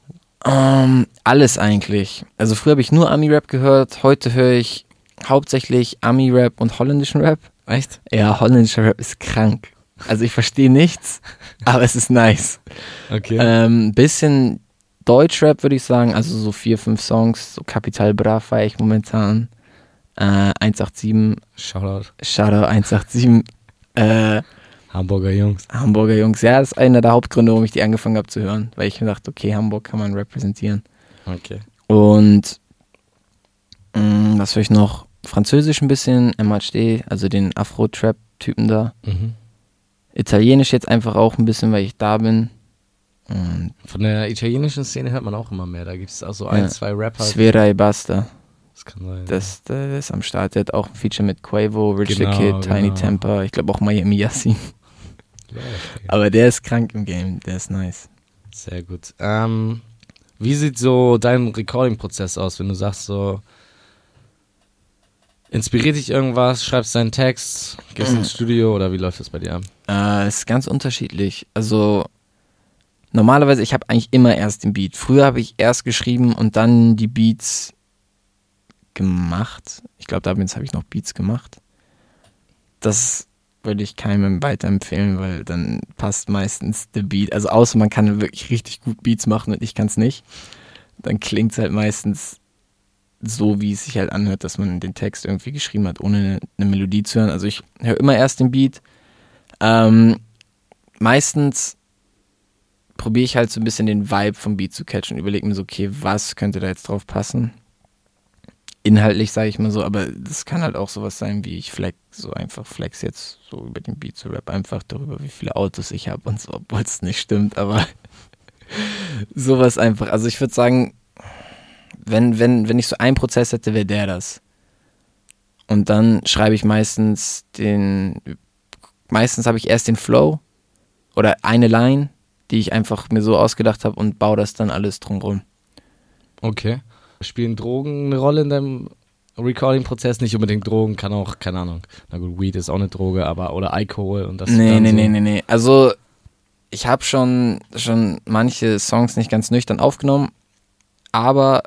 Ähm, alles eigentlich. Also früher habe ich nur Ami-Rap gehört, heute höre ich hauptsächlich Ami-Rap und holländischen Rap.
Echt?
Ja, holländischer Rap ist krank. Also ich verstehe nichts, (laughs) aber es ist nice.
Okay.
Ähm, bisschen Deutschrap würde ich sagen, also so vier, fünf Songs, so Capital Bra feier ich momentan. Äh, 187,
Shoutout.
Shadow 187, äh,
Hamburger Jungs.
Hamburger Jungs. Ja, das ist einer der Hauptgründe, warum ich die angefangen habe zu hören, weil ich mir dachte, okay, Hamburg kann man repräsentieren.
Okay.
Und mh, was höre ich noch? Französisch ein bisschen, MHD, also den Afro-Trap-Typen da.
Mhm.
Italienisch jetzt einfach auch ein bisschen, weil ich da bin. Und
Von der italienischen Szene hört man auch immer mehr. Da gibt es auch so ein,
Ja.
zwei Rapper.
Sfera e Basta,
Das kann sein.
das, das ist am Start. Der hat auch ein Feature mit Quavo, Rich
Genau,
the Kid, Tiny
genau.
Temper, ich glaube auch Miami Yassin. Aber der ist krank im Game, der ist nice.
Sehr gut. Ähm, wie sieht so dein Recording-Prozess aus, wenn du sagst so, inspiriert dich irgendwas, schreibst deinen Text, gehst ins Studio oder wie läuft das bei dir ab?
Äh, ist ganz unterschiedlich. Also normalerweise, ich habe eigentlich immer erst den Beat. Früher habe ich erst geschrieben und dann die Beats gemacht. Ich glaube, damals habe ich noch Beats gemacht. Das würde ich keinem weiterempfehlen, weil dann passt meistens der Beat. Also außer man kann wirklich richtig gut Beats machen und ich kann es nicht. Dann klingt es halt meistens so, wie es sich halt anhört, dass man den Text irgendwie geschrieben hat, ohne eine, Melodie zu hören. Also ich höre immer erst den Beat. Ähm, meistens probiere ich halt so ein bisschen den Vibe vom Beat zu catchen und überlege mir so, okay, was könnte da jetzt drauf passen? Inhaltlich sage ich mal so, aber das kann halt auch sowas sein, wie ich flex, so einfach flex jetzt so über den Beat zu rap, einfach darüber, wie viele Autos ich habe und so, obwohl es nicht stimmt, aber (laughs) sowas einfach. Also ich würde sagen, wenn, wenn, wenn ich so einen Prozess hätte, wäre der das. Und dann schreibe ich meistens den, meistens habe ich erst den Flow oder eine Line, die ich einfach mir so ausgedacht habe und baue das dann alles drumrum.
Okay. Spielen Drogen eine Rolle in deinem Recording-Prozess? Nicht unbedingt Drogen, kann auch, keine Ahnung. Na gut, Weed ist auch eine Droge, aber oder Alkohol und das
Nee, nee,
so.
nee, nee, nee. Also ich habe schon, schon manche Songs nicht ganz nüchtern aufgenommen, aber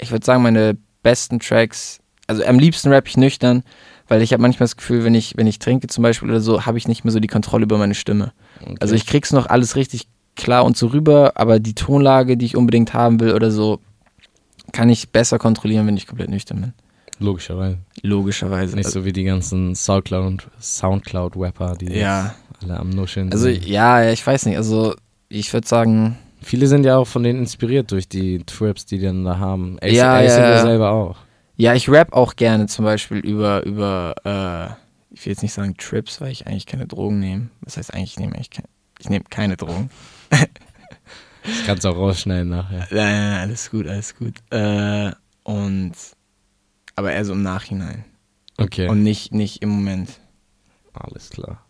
ich würde sagen, meine besten Tracks, also am liebsten rap ich nüchtern, weil ich habe manchmal das Gefühl, wenn ich, wenn ich trinke zum Beispiel oder so, habe ich nicht mehr so die Kontrolle über meine Stimme.
Okay.
Also ich krieg's noch alles richtig klar und so rüber, aber die Tonlage, die ich unbedingt haben will oder so, kann ich besser kontrollieren, wenn ich komplett nüchtern bin.
Logischerweise.
Logischerweise.
Nicht so wie die ganzen Soundcloud- Soundcloud-Rapper, die
ja.
alle am Nuscheln
Also
sind.
ja, ja, ich weiß nicht. Also ich würde sagen,
Viele sind ja auch von denen inspiriert durch die Trips, die die dann da haben. Ace,
Ja,
Ace
ja, ja.
selber auch.
ja, ich rap auch gerne zum Beispiel über, über, äh, ich will jetzt nicht sagen Trips, weil ich eigentlich keine Drogen nehme. Das heißt eigentlich, ich nehme keine, ich nehme keine Drogen. (laughs)
Das kannst du auch rausschneiden nachher.
Nein, nein, nein, alles gut, alles gut. Äh, und, aber eher so im Nachhinein.
Okay.
Und nicht, nicht im Moment.
Alles klar.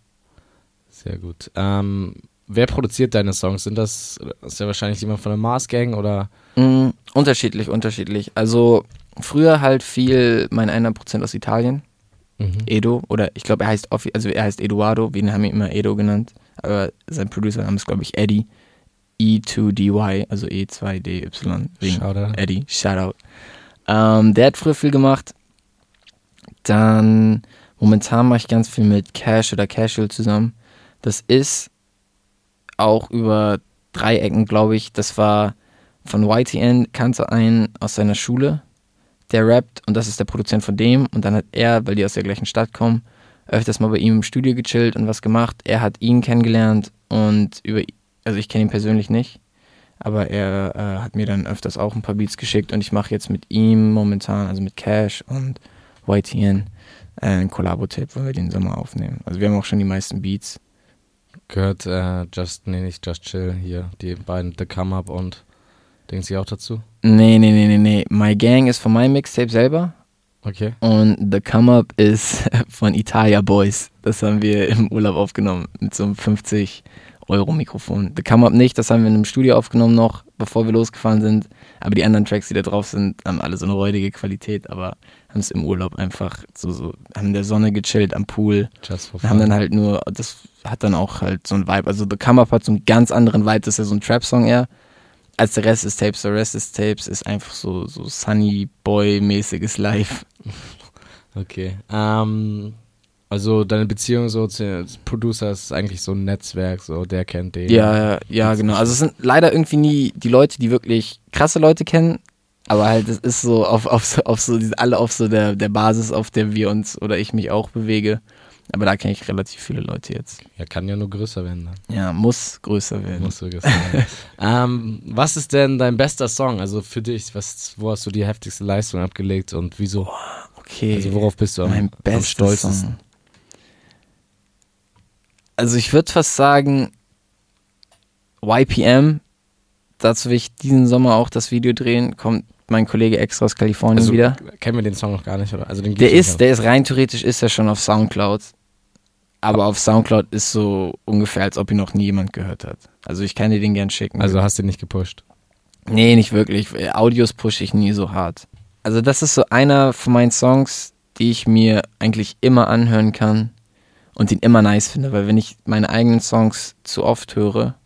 Sehr gut. Ähm, wer produziert deine Songs? Sind das, ist ja wahrscheinlich jemand von der Mars Gang oder?
Mm, unterschiedlich, unterschiedlich. Also früher halt viel mein 100% aus Italien.
Mhm.
Edo, oder ich glaube, er heißt also er heißt Eduardo, wir haben ihn immer Edo genannt, aber sein Producer-Name ist, glaube ich, Eddie. E2DY, also E2DY, wegen
Shoutout.
Eddie, Shoutout. Ähm, der hat früher viel gemacht. Dann, momentan mache ich ganz viel mit Cash oder Casual zusammen. Das ist auch über drei Ecken, glaube ich. Das war von YTN, kannte einen aus seiner Schule, der rappt und das ist der Produzent von dem. Und dann hat er, weil die aus der gleichen Stadt kommen, öfters mal bei ihm im Studio gechillt und was gemacht. Er hat ihn kennengelernt und über, also ich kenne ihn persönlich nicht, aber er äh, hat mir dann öfters auch ein paar Beats geschickt und ich mache jetzt mit ihm momentan, also mit Cash und YTN, äh, ein Collabo-Tape, wo wir den Sommer aufnehmen. Also wir haben auch schon die meisten Beats.
Gehört äh, Just, nee, nicht Just Chill hier, die beiden The Come Up und denken sie auch dazu?
Nee, nee, nee, nee, nee. My Gang ist von meinem Mixtape selber
Okay.
und The Come Up ist (laughs) von Italia Boys. Das haben wir im Urlaub aufgenommen mit so einem 50 Euro Mikrofon. The Come Up nicht, das haben wir in einem Studio aufgenommen noch, bevor wir losgefahren sind. Aber die anderen Tracks, die da drauf sind, haben alle so eine räudige Qualität, aber haben es im Urlaub einfach so, so, haben in der Sonne gechillt am Pool.
Just for
Wir haben
fun.
dann halt nur, das hat dann auch halt so ein Vibe. Also The Come Up hat so einen ganz anderen Vibe, das ist ja so ein Trap-Song eher, als der Rest des Tapes. Der Rest des Tapes ist einfach so, so Sunny Boy-mäßiges Live. (laughs)
Okay. Ähm, Also deine Beziehung so zu Producer ist eigentlich so ein Netzwerk, so der kennt den.
Ja, ja, ja, genau. Also es sind leider irgendwie nie die Leute, die wirklich krasse Leute kennen, aber halt es ist so auf, auf, so- auf so, alle auf so der, der Basis, auf der wir uns oder ich mich auch bewege. Aber da kenne ich relativ viele Leute jetzt.
Ja, kann ja nur größer werden dann.
Ja, muss größer werden.
Musst du größer werden. (laughs) ähm, was ist denn dein bester Song? Also für dich, was, wo hast du die heftigste Leistung abgelegt und wieso?
Okay.
Also worauf bist du am,
mein
am stolzesten?
Song. Also ich würde fast sagen YPM. Dazu will ich diesen Sommer auch das Video drehen. Kommt mein Kollege extra aus Kalifornien
Also
wieder.
kennen wir den Song noch gar nicht, oder? Also den
Der ist, der ist rein theoretisch ist er schon auf Soundcloud. Aber auf Soundcloud ist so ungefähr, als ob ihn noch nie jemand gehört hat. Also ich kann dir den gern schicken.
Also hast du ihn nicht gepusht.
Nee, nicht wirklich. Audios pushe ich nie so hart. Also das ist so einer von meinen Songs, die ich mir eigentlich immer anhören kann und den immer nice finde, weil wenn ich meine eigenen Songs zu oft höre,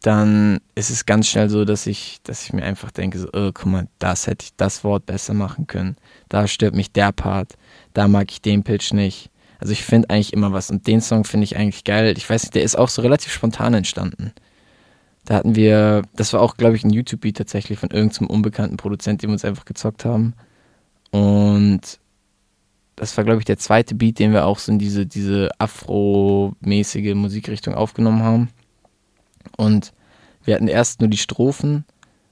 dann ist es ganz schnell so, dass ich, dass ich mir einfach denke, so, oh, guck mal, das hätte ich das Wort besser machen können. Da stört mich der Part, da mag ich den Pitch nicht. Also ich finde eigentlich immer was und den Song finde ich eigentlich geil. Ich weiß nicht, der ist auch so relativ spontan entstanden. Da hatten wir, das war auch, glaube ich, ein YouTube-Beat tatsächlich von irgendeinem unbekannten Produzent, den wir uns einfach gezockt haben. Und das war, glaube ich, der zweite Beat, den wir auch so in diese, diese Afro-mäßige Musikrichtung aufgenommen haben. Und wir hatten erst nur die Strophen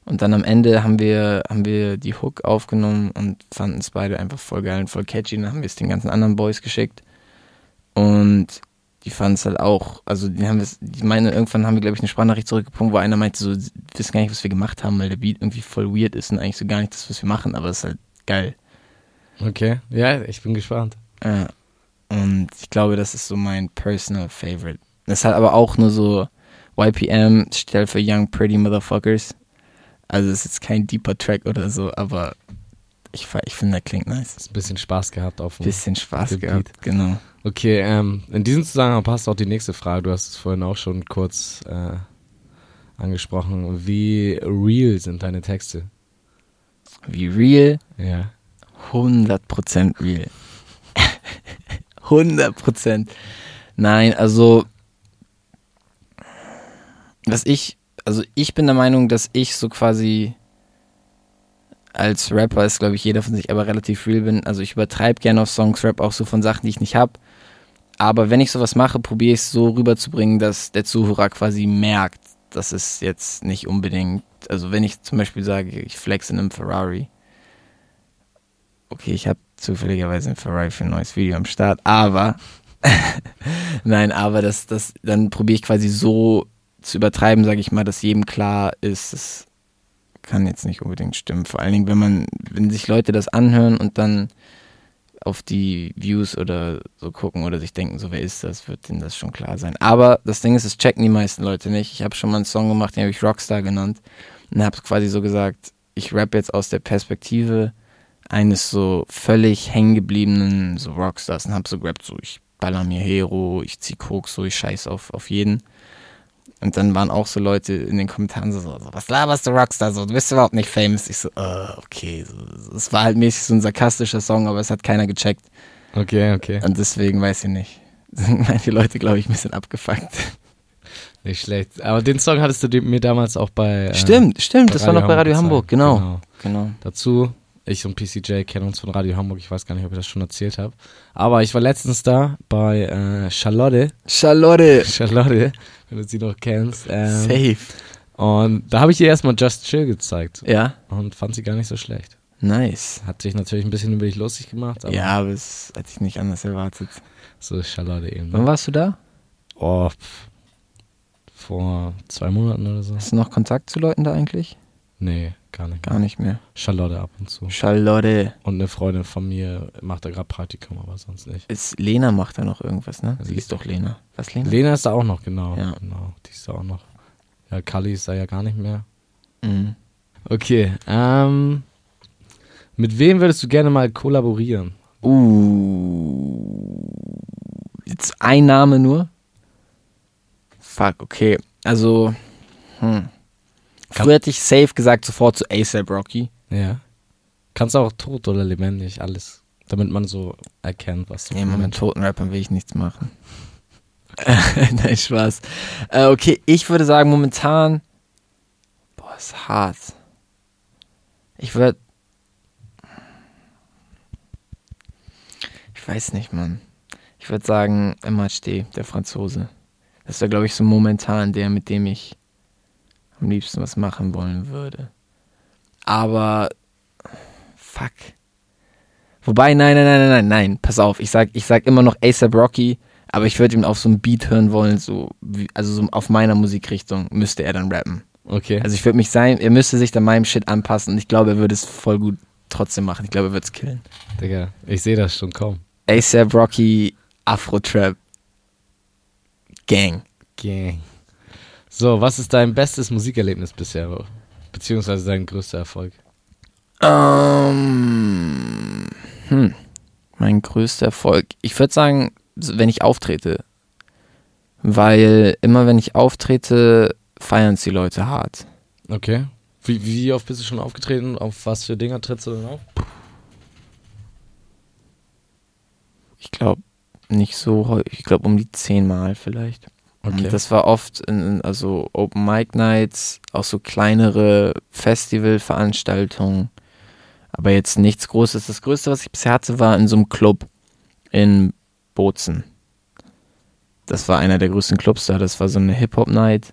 und dann am Ende haben wir, haben wir die Hook aufgenommen und fanden es beide einfach voll geil und voll catchy. Dann haben wir es den ganzen anderen Boys geschickt. Und die fanden es halt auch, also die haben es, die meinen, irgendwann haben wir, glaube ich, eine Sprachnachricht zurückgepunkt, wo einer meinte, so, sie wissen gar nicht, was wir gemacht haben, weil der Beat irgendwie voll weird ist und eigentlich so gar nicht das, was wir machen, aber es ist halt geil.
Okay, ja, ich bin gespannt.
Ja. Und ich glaube, das ist so mein personal favorite. Das ist halt aber auch nur so, YPM stellt für Young Pretty Motherfuckers. Also es ist jetzt kein deeper Track oder so, aber ich, ich finde, der klingt nice.
Hast ein bisschen Spaß gehabt auf dem.
Bisschen Spaß
Dem
gehabt, genau.
Okay, ähm, in diesem Zusammenhang passt auch die nächste Frage. Du hast es vorhin auch schon kurz äh, angesprochen. Wie real sind deine Texte?
Wie real,
Ja.
100% real. (laughs) 100%. Nein, also was ich, also ich bin der Meinung, dass ich so quasi als Rapper ist, glaube ich, jeder von sich, aber relativ real bin. Also ich übertreibe gerne auf Songs, Rap auch so von Sachen, die ich nicht habe. Aber wenn ich sowas mache, probiere ich es so rüberzubringen, dass der Zuhörer quasi merkt, dass es jetzt nicht unbedingt, also wenn ich zum Beispiel sage, ich flex in einem Ferrari, okay, ich habe zufälligerweise ein Ferrari für ein neues Video am Start, aber (laughs) nein, aber das, das, dann probiere ich quasi so zu übertreiben, sage ich mal, dass jedem klar ist, es kann jetzt nicht unbedingt stimmen. Vor allen Dingen, wenn man, wenn sich Leute das anhören und dann auf die Views oder so gucken oder sich denken, so wer ist das, wird denen das schon klar sein. Aber das Ding ist, es checken die meisten Leute nicht. Ich habe schon mal einen Song gemacht, den habe ich Rockstar genannt und habe quasi so gesagt, ich rap jetzt aus der Perspektive eines so völlig hängengebliebenen so Rockstars und habe so gerappt, so ich baller mir Hero, ich zieh Koks, so ich scheiß auf, auf jeden. Und dann waren auch so Leute in den Kommentaren so, so was laberst du Rockstar, so, du bist überhaupt nicht famous. Ich so, äh, okay. So. Es war halt mäßig so ein sarkastischer Song, aber es hat keiner gecheckt.
Okay, okay.
Und deswegen weiß ich nicht. (laughs) Sind manche Leute, glaube ich, ein bisschen abgefuckt.
Nicht schlecht. Aber den Song hattest du mir damals auch bei. Äh,
stimmt, stimmt,
bei
das war noch bei Radio Hamburg,
gezeigt.
genau. Genau.
Dazu, ich und PCJ kennen uns von Radio Hamburg. Ich weiß gar nicht, ob ich das schon erzählt habe. Aber ich war letztens da bei äh, Charlotte.
Charlotte.
Charlotte, wenn du sie noch kennst. Ähm,
Safe.
und da habe ich ihr erstmal Just Chill gezeigt.
Ja,
Und fand sie gar nicht so schlecht.
nice.
Hat sich natürlich ein bisschen über dich lustig gemacht, aber
Ja, aber es hätte ich nicht anders erwartet.
so ist Charlotte eben.
Wann
Ne?
warst du da?
Oh, pff. vor zwei Monaten oder so.
Hast du noch Kontakt zu Leuten da eigentlich?
Nee, gar nicht.
Gar nicht mehr.
Charlotte ab und zu.
Charlotte.
Und eine Freundin von mir macht da gerade Praktikum, aber sonst nicht.
Ist Lena macht da noch irgendwas, ne?
Also
Sie ist doch Lena. Was Lena?
Lena ist da auch noch, genau.
Ja.
genau. Die ist da auch noch. Ja, Kali ist da ja gar nicht mehr.
Mhm.
Okay, ähm, mit wem würdest du gerne mal kollaborieren?
Uh. Jetzt ein Name nur? Fuck, okay. Also, hm. Früher hätte ich safe gesagt, sofort zu ASAP Rocky.
Ja. Kannst auch tot oder lebendig, alles. Damit man so erkennt, was du
Nee, mit toten Rappern will ich nichts machen. (laughs) Nein, Spaß. Äh, okay, ich würde sagen, momentan. Boah, ist hart. Ich würde. Ich weiß nicht, Mann. Ich würde sagen, MHD, der Franzose. Das wäre, glaube ich, so momentan der, mit dem ich am liebsten was machen wollen würde. Aber. Fuck. Wobei, nein, nein, nein, nein, nein, nein, pass auf, ich sag, ich sag immer noch ASAP Rocky, aber ich würde ihn auf so einem Beat hören wollen, so, wie, also so auf meiner Musikrichtung müsste er dann rappen.
Okay.
Also ich würde mich sein, er müsste sich dann meinem Shit anpassen und ich glaube, er würde es voll gut trotzdem machen. Ich glaube, er würde es killen.
Digga, ich sehe das schon kaum.
ASAP Rocky, Afro Trap, Gang.
Gang. So, was ist dein bestes Musikerlebnis bisher? Beziehungsweise dein größter Erfolg?
Ähm, hm, mein größter Erfolg. Ich würde sagen, wenn ich auftrete. Weil immer wenn ich auftrete, feiern es die Leute hart.
Okay. Wie, wie oft bist du schon aufgetreten? Auf was für Dinger trittst du denn auf?
Ich glaube nicht so häufig. Ich glaube um die zehnmal vielleicht.
Okay.
Und das war oft in, also Open Mic Nights, auch so kleinere Festivalveranstaltungen. Aber jetzt nichts Großes. Das Größte, was ich bisher hatte, war in so einem Club in Bozen. Das war einer der größten Clubs da. Das war so eine Hip-Hop-Night.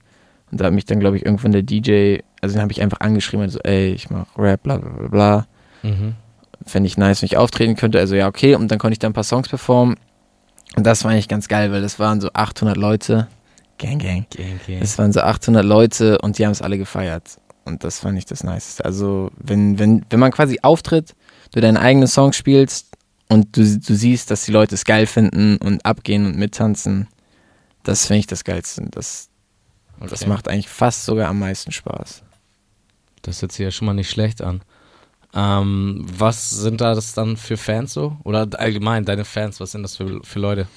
Und da hat mich dann, glaube ich, irgendwann der DJ, also den habe ich einfach angeschrieben, so, ey, ich mach Rap, bla bla bla bla.
Mhm.
Fände ich nice, wenn ich auftreten könnte. Also ja, okay. Und dann konnte ich da ein paar Songs performen. Und das war eigentlich ganz geil, weil das waren so 800 Leute. Gang, gang.
Gang, gang.
Es waren so 800 Leute und die haben es alle gefeiert. Und das fand ich das Niceste. Also, wenn, wenn, wenn man quasi auftritt, du deinen eigenen Song spielst und du, du siehst, dass die Leute es geil finden und abgehen und mittanzen, das finde ich das Geilste. Das, das
Okay.
macht eigentlich fast sogar am meisten Spaß.
Das hört sich ja schon mal nicht schlecht an. Ähm, was sind da das dann für Fans so? Oder allgemein deine Fans, was sind das für, für Leute?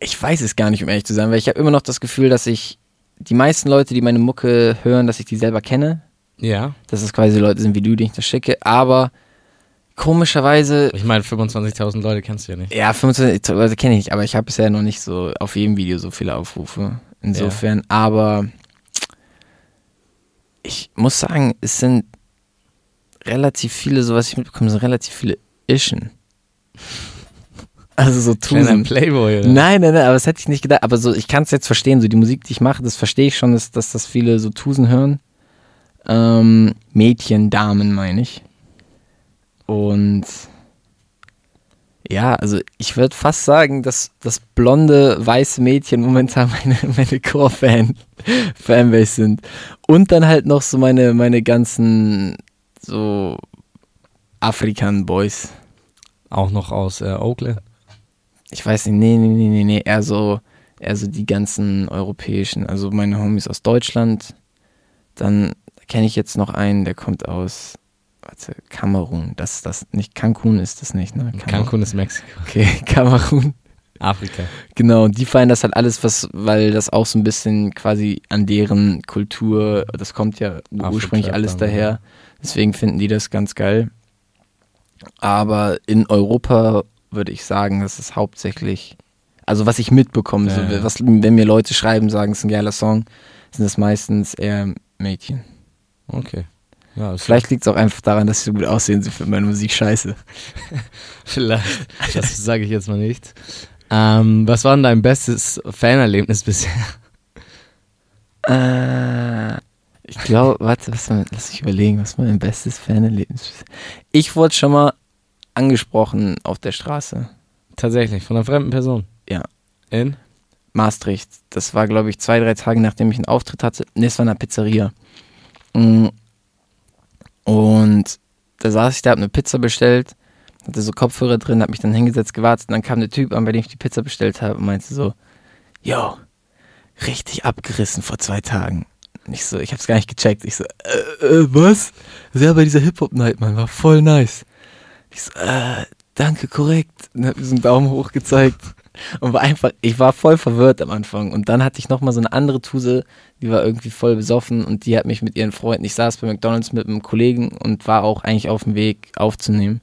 Ich weiß es gar nicht, um ehrlich zu sein, weil ich habe immer noch das Gefühl, dass ich die meisten Leute, die meine Mucke hören, dass ich die selber kenne.
Ja,
Dass es quasi Leute sind wie du, die ich das schicke. Aber komischerweise
ich meine 25.000 Leute kennst du ja nicht.
Ja, 25 Leute kenne ich nicht, aber ich habe bisher noch nicht so auf jedem Video so viele Aufrufe. Insofern, aber ich muss sagen, es sind relativ viele, so was ich mitbekomme, sind relativ viele Ischen. Also so
Kleiner
Tusen.
Playboy, oder?
Nein, nein, nein, aber das hätte ich nicht gedacht. Aber so, ich kann es jetzt verstehen, so die Musik, die ich mache, das verstehe ich schon, dass, dass das viele so Tusen hören. Ähm, Mädchen, Damen meine ich. Und ja, also ich würde fast sagen, dass das blonde, weiße Mädchen momentan (laughs) meine, meine Core-Fan, Fanbase sind. Und dann halt noch so meine, meine ganzen so Afrikan-Boys.
Auch noch aus äh, Oakland.
Ich weiß nicht, nee, nee, nee, nee, nee, eher so, eher so die ganzen europäischen. Also meine Homies aus Deutschland. Dann kenne ich jetzt noch einen, der kommt aus, warte, Kamerun. Das ist das, nicht Cancun ist das nicht, ne?
Cancun ist Mexiko.
Okay, (laughs) Kamerun.
Afrika.
Genau, und die feiern das halt alles, was, weil das auch so ein bisschen quasi an deren Kultur, das kommt ja ursprünglich
Afro-Trap
alles
dann,
daher. Deswegen finden die das ganz geil. Aber in Europa würde ich sagen, das ist hauptsächlich, also was ich mitbekomme,
Ja,
so, was, wenn mir Leute schreiben, sagen, es ist ein geiler Song, sind das meistens eher Mädchen.
Okay. Ja,
Vielleicht liegt es auch einfach daran, dass sie so gut aussehen, sie finden meine Musik scheiße. (laughs)
Vielleicht. Das sage ich jetzt mal nicht. Ähm, was war denn dein bestes Fanerlebnis bisher?
Äh, ich glaube, warte, was war, lass mich überlegen, was war mein bestes Fanerlebnis? Ich wurde schon mal angesprochen auf der Straße.
Tatsächlich, von einer fremden Person.
Ja.
In?
Maastricht. Das war, glaube ich, zwei, drei Tage, nachdem ich einen Auftritt hatte. Ne, es war in einer Pizzeria. Mm. Und da saß ich da, hab eine Pizza bestellt, hatte so Kopfhörer drin, hab mich dann hingesetzt, gewartet und dann kam der Typ an, bei dem ich die Pizza bestellt habe und meinte so, yo, richtig abgerissen vor zwei Tagen. Und ich so, ich hab's gar nicht gecheckt. Ich so, äh, äh was? Ja, bei dieser Hip-Hop-Night, Mann, war voll nice. Ich so, äh, danke, korrekt. Und hab mir so einen Daumen hoch gezeigt. Und war einfach, ich war voll verwirrt am Anfang. Und dann hatte ich nochmal so eine andere Tuse, die war irgendwie voll besoffen und die hat mich mit ihren Freunden, ich saß bei McDonalds mit einem Kollegen und war auch eigentlich auf dem Weg aufzunehmen.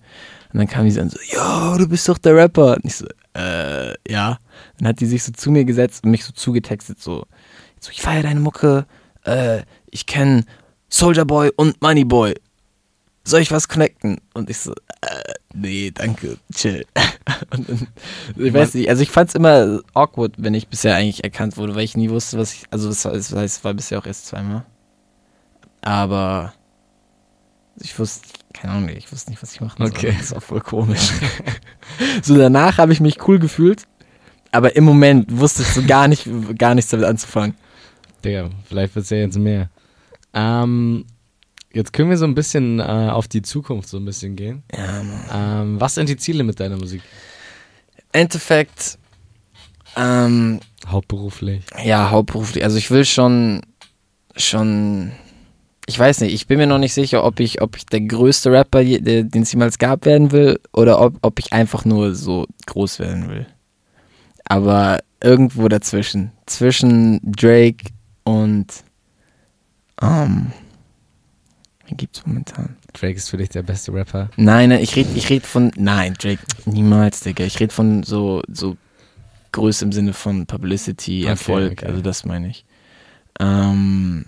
Und Und dann kam die so an so, yo, du bist doch der Rapper. Und ich so, äh, ja. Dann hat die sich so zu mir gesetzt und mich so zugetextet, so, so ich feiere deine Mucke, äh, ich kenne Soldier Boy und Money Boy. Soll ich was connecten? Und ich so, äh, nee, danke, chill. (laughs) dann, ich weiß nicht, also ich fand es immer awkward, wenn ich bisher eigentlich erkannt wurde, weil ich nie wusste, was ich, also das heißt, es war bisher auch erst zweimal. Aber ich wusste, keine Ahnung, ich wusste nicht, was ich machen soll.
Okay.
Das ist auch voll komisch. (laughs) so danach habe ich mich cool gefühlt, aber im Moment wusste ich so gar nicht, gar nichts damit anzufangen.
Digga, vielleicht wird es ja jetzt mehr. Ähm, jetzt können wir so ein bisschen äh, auf die Zukunft so ein bisschen gehen.
Ja, Mann.
Ähm, was sind die Ziele mit deiner Musik?
Endeffekt, ähm,
Hauptberuflich.
ja, hauptberuflich. Also ich will schon, schon, ich weiß nicht, ich bin mir noch nicht sicher, ob ich, ob ich der größte Rapper, den es jemals gab, werden will oder ob, ob ich einfach nur so groß werden will. Aber irgendwo dazwischen. Zwischen Drake und, ähm, wen gibt's momentan?
Drake ist für dich der beste Rapper.
Nein, nein, ich rede ich red von. Nein, Drake, niemals, Digga. Ich rede von so, so Größe im Sinne von Publicity,
Okay,
Erfolg.
okay.
Also das meine ich. Ähm,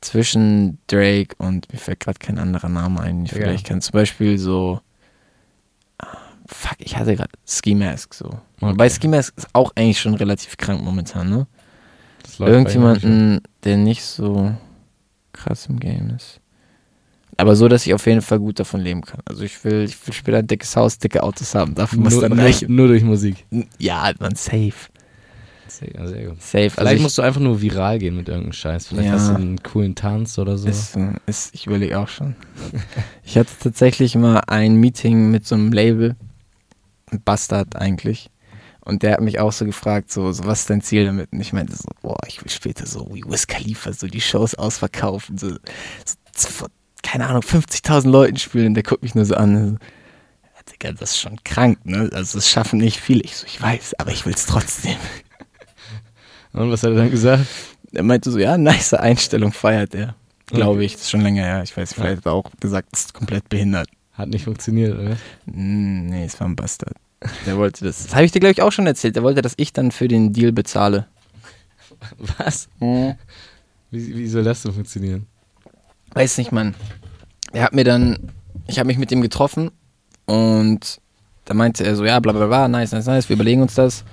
zwischen Drake und mir fällt gerade kein anderer Name ein.
Ja.
Vielleicht kann zum Beispiel so. ah, Fuck, ich hatte gerade Ski Mask so. Wobei Ski Mask ist auch eigentlich schon relativ krank momentan, ne?
Bei.
Irgendjemanden, der nicht so krass im Game ist. Aber so, dass ich auf jeden Fall gut davon leben kann. Also ich will, ich will später ein dickes Haus, dicke Autos haben. Dafür muss
nur,
dann
nur,
reichen.
nur durch Musik.
Ja, man, safe.
Sehr, sehr gut.
Safe.
Vielleicht
Also ich,
musst du einfach nur viral gehen mit irgendeinem Scheiß. Vielleicht
Ja.
hast du einen coolen Tanz oder so.
ist, ist, ich überlege auch schon. (laughs) ich hatte tatsächlich mal ein Meeting mit so einem Label, ein Bastard eigentlich. Und der hat mich auch so gefragt, so, so was ist dein Ziel damit? Und ich meinte so, boah, ich will später so wie Wiz Khalifa so die Shows ausverkaufen, so, so, keine Ahnung, 50.000 Leuten spielen. Und der guckt mich nur so an. Ja, Digga, das ist schon krank, ne? Also das schaffen nicht viele. Ich so, ich weiß, aber ich will es trotzdem. (laughs)
Und was hat er dann gesagt?
Er meinte so, ja, nice Einstellung feiert er. Glaube ich, das ist schon länger her. Ich weiß, vielleicht hat er auch gesagt, das ist komplett behindert.
Hat nicht funktioniert, oder?
Mm, Nee, es war ein Bastard. Der wollte das. (laughs) Das habe ich dir, glaube ich, auch schon erzählt. Der wollte, dass ich dann für den Deal bezahle.
Was? (laughs) Wie, wie soll das denn funktionieren?
Weiß nicht, Mann. Er hat mir dann, ich habe mich mit ihm getroffen und da meinte er so, ja, bla bla bla, nice, nice, nice, wir überlegen uns das.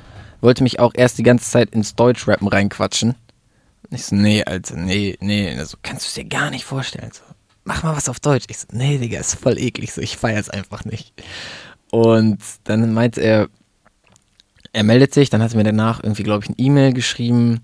Wollte mich auch erst die ganze Zeit ins Deutschrappen reinquatschen. Ich so, nee, Alter, nee, nee, also kannst du es dir gar nicht vorstellen. So, mach mal was auf Deutsch. Ich so, nee, Digga, ist voll eklig, so, ich feier's einfach nicht. Und dann meinte er, er meldet sich, dann hat er mir danach irgendwie, glaube ich, eine E-Mail geschrieben,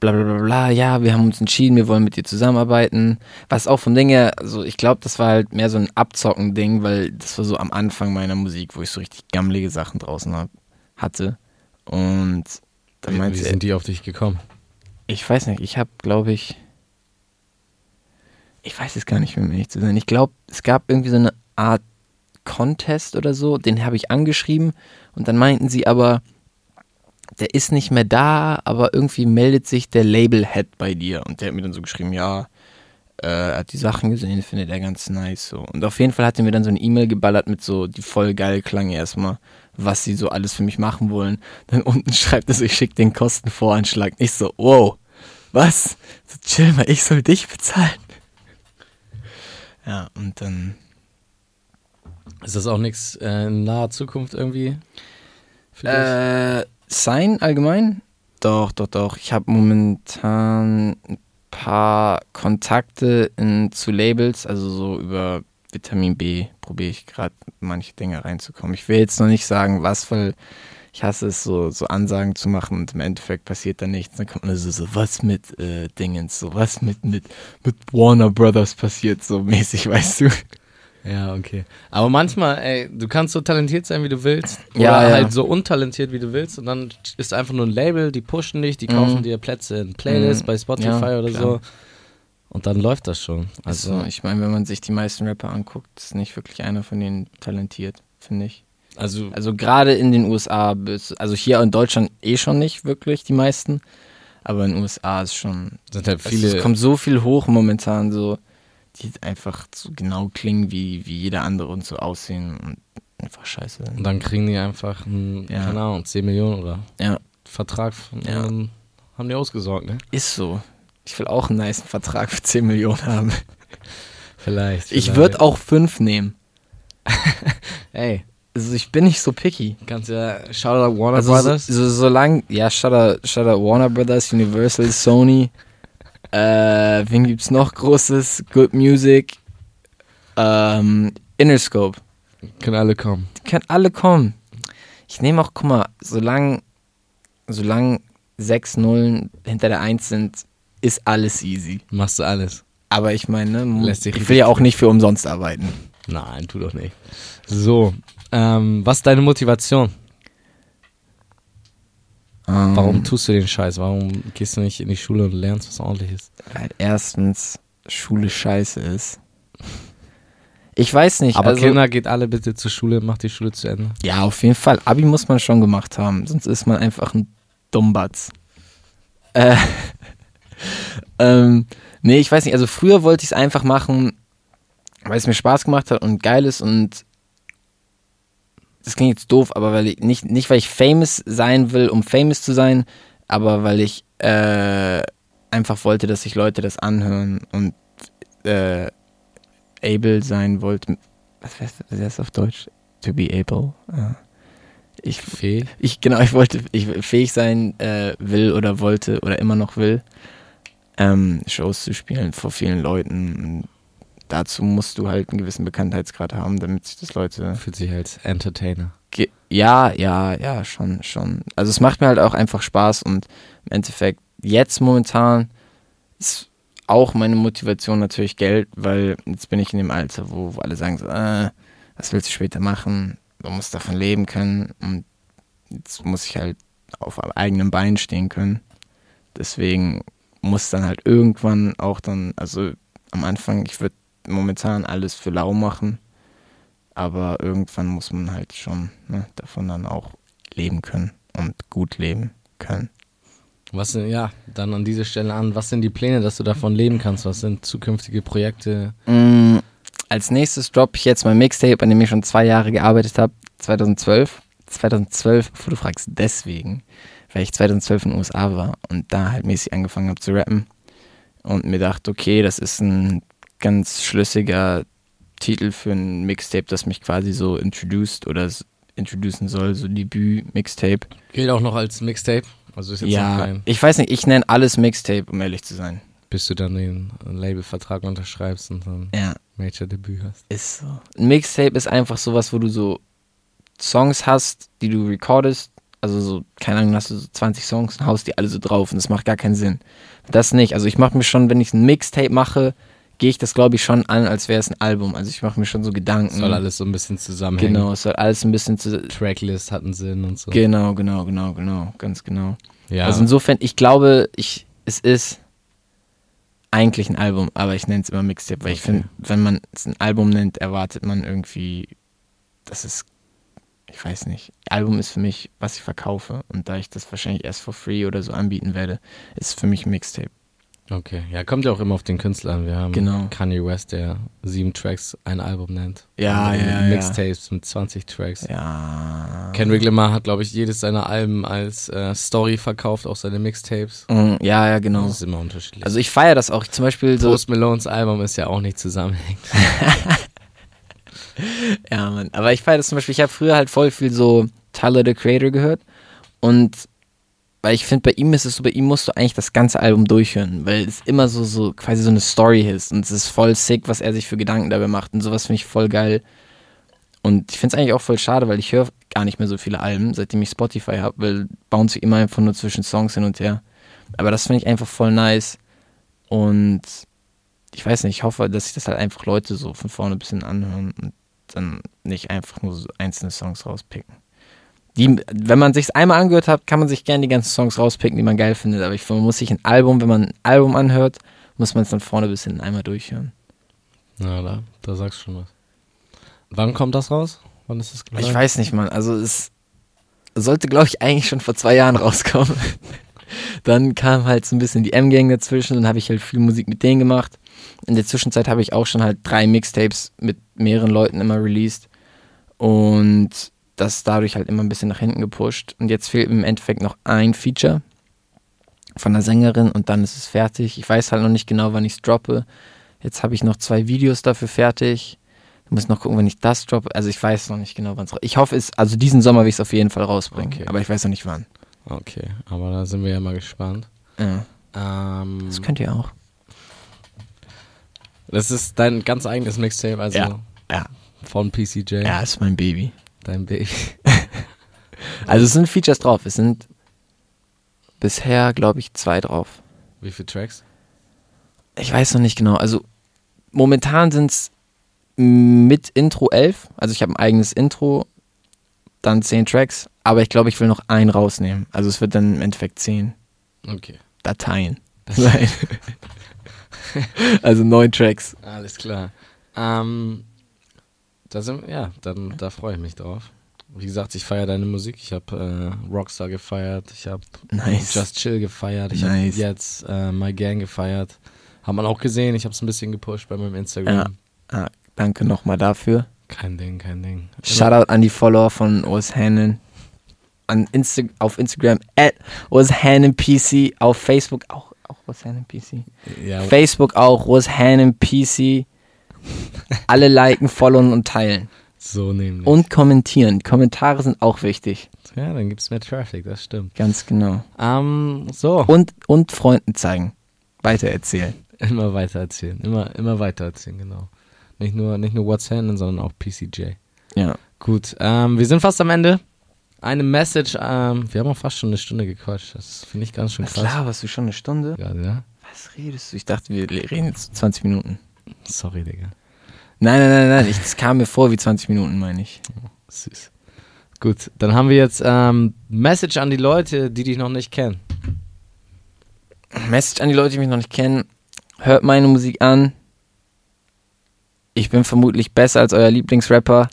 bla bla bla bla, ja, wir haben uns entschieden, wir wollen mit dir zusammenarbeiten. Was auch von Ding her, also ich glaube, das war halt mehr so ein Abzocken-Ding, weil das war so am Anfang meiner Musik, wo ich so richtig gammelige Sachen draußen hab, hatte. Und dann
Wie,
meinte
wie sind die auf dich gekommen?
ich weiß nicht, ich habe, glaube ich, ich weiß es gar nicht mehr, um ehrlich zu sein. Ich glaube, es gab irgendwie so eine Art Contest oder so, den habe ich angeschrieben und dann meinten sie aber, der ist nicht mehr da, aber irgendwie meldet sich der Label-Head bei dir. Und der hat mir dann so geschrieben, ja, äh, er hat die Sachen gesehen, findet er ganz nice so. Und auf jeden Fall hat er mir dann so eine E-Mail geballert mit so, die voll geil klang erstmal, was sie so alles für mich machen wollen. Dann unten schreibt er so, ich schicke den Kostenvoranschlag. Ich so, wow, was? So, chill mal, ich soll dich bezahlen. Ja, und dann
Ist das auch nichts äh, in naher Zukunft irgendwie? Für dich?
Äh, sein allgemein? Doch, doch, doch. Ich habe momentan ein paar Kontakte in, zu Labels, also so über Vitamin B probiere ich gerade manche Dinge reinzukommen. Ich will jetzt noch nicht sagen, was, weil ich hasse es, so, so Ansagen zu machen und im Endeffekt passiert da nichts. Dann kommt man so, so was mit äh, Dingens, so was mit, mit, mit Warner Brothers passiert, so mäßig, (laughs) weißt du.
Ja, okay. Aber manchmal, ey, du kannst so talentiert sein, wie du willst. Oder
Ja, ja.
halt so untalentiert, wie du willst. Und dann ist einfach nur ein Label, die pushen dich, die kaufen
Mhm.
dir Plätze in Playlists
Mhm.
bei Spotify
Ja,
oder
klar.
so. Und dann läuft das schon. Also,
Also, ich meine, wenn man sich die meisten Rapper anguckt, ist nicht wirklich einer von denen talentiert, finde ich.
also,
Also gerade in den USA, also hier in Deutschland eh schon nicht wirklich die meisten, aber in den USA ist schon,
sind halt
viele. es kommt so viel hoch momentan, so die einfach so genau klingen wie, wie jeder andere und so aussehen und einfach scheiße
Und dann kriegen die einfach, einen,
Ja.
keine Ahnung, 10 Millionen oder
Ja.
Vertrag von,
Ja.
ähm, haben die ausgesorgt, ne?
Ist so. Ich will auch einen nice Vertrag für 10 Millionen haben.
Vielleicht.
Ich
vielleicht.
würde auch 5 nehmen. (laughs)
Ey,
Also ich bin nicht so picky.
kannst ja, Shoutout Warner
Also
Brothers.
so, so, solange, ja, Shutter, Shutter Warner Brothers, Universal, Sony, äh, wen gibt's noch Großes? Good Music, ähm, Interscope.
Können alle kommen.
Die können alle kommen. Ich nehme auch, guck mal, solange, solange sechs Nullen hinter der Eins sind, ist alles easy.
Machst du alles.
Aber ich meine, ne, ich will ja auch nicht für umsonst arbeiten.
Nein, tu doch nicht. So, ähm, was ist deine Motivation? Warum
Ähm,
tust du den Scheiß? Warum gehst du nicht in die Schule und lernst was ordentliches?
Weil erstens Schule scheiße ist. Ich weiß nicht.
Aber
also,
Kinder, geht alle bitte zur Schule, macht die Schule zu Ende.
Ja, auf jeden Fall. Abi muss man schon gemacht haben, sonst ist man einfach ein Dummbatz. Äh, (laughs) ähm, nee, ich weiß nicht. Also früher wollte ich es einfach machen, weil es mir Spaß gemacht hat und geil ist und das klingt jetzt doof, aber weil ich nicht, nicht weil ich famous sein will, um famous zu sein, aber weil ich äh, einfach wollte, dass sich Leute das anhören und äh, able sein wollte. Was heißt das auf Deutsch? To be able. Ja. Ich,
Fee?
ich, genau, ich wollte, ich fähig sein äh, will oder wollte oder immer noch will, ähm, Shows zu spielen vor vielen Leuten. Dazu musst du halt einen gewissen Bekanntheitsgrad haben, damit sich das Leute.
Fühlt sich als Entertainer.
Ja, ja, ja, schon, schon. Also es macht mir halt auch einfach Spaß und im Endeffekt jetzt momentan ist auch meine Motivation natürlich Geld, weil jetzt bin ich in dem Alter, wo, wo alle sagen so, äh, was willst du später machen? Du musst davon leben können und jetzt muss ich halt auf eigenem Bein stehen können. Deswegen muss dann halt irgendwann auch dann, also am Anfang, ich würde momentan alles für lau machen, aber irgendwann muss man halt schon ne, davon dann auch leben können und gut leben können.
Was sind, ja, dann an dieser Stelle an, was sind die Pläne, dass du davon leben kannst? Was sind zukünftige Projekte?
Mm, als nächstes droppe ich jetzt mein Mixtape, an dem ich schon zwei Jahre gearbeitet habe, 2012. 2012, bevor du fragst, deswegen, weil ich 2012 in den USA war und da halt mäßig angefangen habe zu rappen und mir dachte, okay, das ist ein ganz schlüssiger Titel für ein Mixtape, das mich quasi so introduced oder introducen soll, so Debüt-Mixtape.
Gilt auch noch als Mixtape? Also ist jetzt
Ja,
kein,
ich weiß nicht, ich nenne alles Mixtape, um ehrlich zu sein.
bis du dann den Labelvertrag unterschreibst und dann
Ja,
Major-Debüt hast.
Ist so. Ein Mixtape ist einfach sowas, wo du so Songs hast, die du recordest. Also so, keine Ahnung, hast du so 20 Songs und haust die alle so drauf und das macht gar keinen Sinn. Das nicht. Also ich mache mir schon, wenn ich ein Mixtape mache, gehe ich das glaube ich schon an, als wäre es ein Album. Also ich mache mir schon so Gedanken.
Soll alles so ein bisschen zusammenhängen.
Genau, es soll alles ein bisschen zu.
Tracklist hat einen Sinn und so.
Genau, genau, genau, genau, ganz genau.
ja.
Also insofern, ich glaube, ich, es ist eigentlich ein Album, aber ich nenne es immer Mixtape, weil ich
Okay.
finde, wenn man es ein Album nennt, erwartet man irgendwie, dass es, ich weiß nicht, Album ist für mich, was ich verkaufe und da ich das wahrscheinlich erst for free oder so anbieten werde, ist es für mich Mixtape.
Okay. Ja, kommt ja auch immer auf den Künstler an. Wir haben
Genau.
Kanye West, der sieben Tracks ein Album nennt.
Ja, ja, ja.
Mixtapes mit 20 Tracks.
Ja.
Kendrick Lamar hat, glaube ich, jedes seiner Alben als äh, Story verkauft, auch seine Mixtapes.
Mm, Ja, ja, genau.
Das ist immer unterschiedlich.
Also ich feiere das auch. Zum Beispiel so.
Post Malones Album ist ja auch nicht zusammenhängend. (laughs)
Ja, Mann. Aber ich feiere das zum Beispiel, ich habe früher halt voll viel so Tyler the Creator gehört. Und weil ich finde, bei ihm ist es so, bei ihm musst du eigentlich das ganze Album durchhören, weil es immer so, so quasi so eine Story ist. Und es ist voll sick, was er sich für Gedanken dabei macht. Und sowas finde ich voll geil. Und ich finde es eigentlich auch voll schade, weil ich höre gar nicht mehr so viele Alben, seitdem ich Spotify habe, weil bounce ich immer einfach nur zwischen Songs hin und her. Aber das finde ich einfach voll nice. Und ich weiß nicht, ich hoffe, dass sich das halt einfach Leute so von vorne bis hin anhören und dann nicht einfach nur so einzelne Songs rauspicken. Die, wenn man sich einmal angehört hat, kann man sich gerne die ganzen Songs rauspicken, die man geil findet. Aber ich finde, man muss sich ein Album, wenn man ein Album anhört, muss man es dann vorne bis hinten einmal durchhören.
Ja, da, da sagst du schon was. Wann kommt das raus? Wann ist das geplant?
Ich weiß nicht, Mann. Also es sollte, glaube ich, eigentlich schon vor zwei Jahren rauskommen. (laughs) dann kam halt so ein bisschen die M-Gang dazwischen, dann habe ich halt viel Musik mit denen gemacht. In der Zwischenzeit habe ich auch schon halt drei Mixtapes mit mehreren Leuten immer released. Und das ist dadurch halt immer ein bisschen nach hinten gepusht. Und jetzt fehlt im Endeffekt noch ein Feature von der Sängerin und dann ist es fertig. Ich weiß halt noch nicht genau, wann ich es droppe. Jetzt habe ich noch zwei Videos dafür fertig. Ich muss noch gucken, wenn ich das droppe. Also ich weiß noch nicht genau, wann es Ich hoffe es, also diesen Sommer will ich es auf jeden Fall rausbringen.
Okay.
Aber ich weiß noch nicht wann.
Okay, aber da sind wir ja mal gespannt.
Ja.
Ähm,
Das könnt ihr auch.
das ist dein ganz eigenes Mixtape, also
Ja. Ja.
von PCJ,
Ja, ist mein Baby.
Dein Baby. (laughs)
Also es sind Features drauf. Es sind bisher, glaube ich, zwei drauf.
Wie viele Tracks?
Ich weiß noch nicht genau. Also momentan sind es mit Intro 11. Also ich habe ein eigenes Intro, dann 10 Tracks. Aber ich glaube, ich will noch einen rausnehmen. Also es wird dann im Endeffekt 10
Okay.
Dateien (laughs) sein. (laughs) also neun Tracks.
Alles klar. Ähm, da sind, ja, dann, da freue ich mich drauf. Wie gesagt, ich feiere deine Musik. Ich habe äh, Rockstar gefeiert, ich habe
Nice.
Just Chill gefeiert, ich
Nice.
habe jetzt äh, My Gang gefeiert. Hat man auch gesehen, ich habe es ein bisschen gepusht bei meinem Instagram.
Ah, danke nochmal dafür.
Kein Ding, kein Ding.
Shoutout an die Follower von Urs Hannen. An Insta auf Instagram at Urs Hannen PC. Auf Facebook auch, auch Urs Hannen PC.
Ja,
Facebook auch Urs Hannen PC. Alle liken, followen und teilen.
so nämlich.
Und kommentieren. Kommentare sind auch wichtig.
ja, dann gibt es mehr Traffic, das stimmt.
Ganz genau.
Ähm, so,
Und, und Freunden zeigen. Weitererzählen.
immer weiter erzählen, immer, immer weiter erzählen, genau. Nicht nur, nicht nur What's Happening, sondern auch PCJ.
Ja.
Gut, ähm, wir sind fast am Ende. Eine Message, ähm, wir haben auch fast schon eine Stunde gequatscht. Das finde ich ganz schön krass.
Klar, warst du schon eine Stunde?
Gerade, ja?
Was redest du? Ich dachte, wir reden jetzt 20 Minuten.
Sorry, Digga.
Nein, nein, nein, nein. Das kam mir vor wie 20 Minuten, meine ich.
Süß. Gut, dann haben wir jetzt ähm, Message an die Leute, die dich noch nicht kennen.
Message an die Leute, die mich noch nicht kennen. Hört meine Musik an. Ich bin vermutlich besser als euer Lieblingsrapper.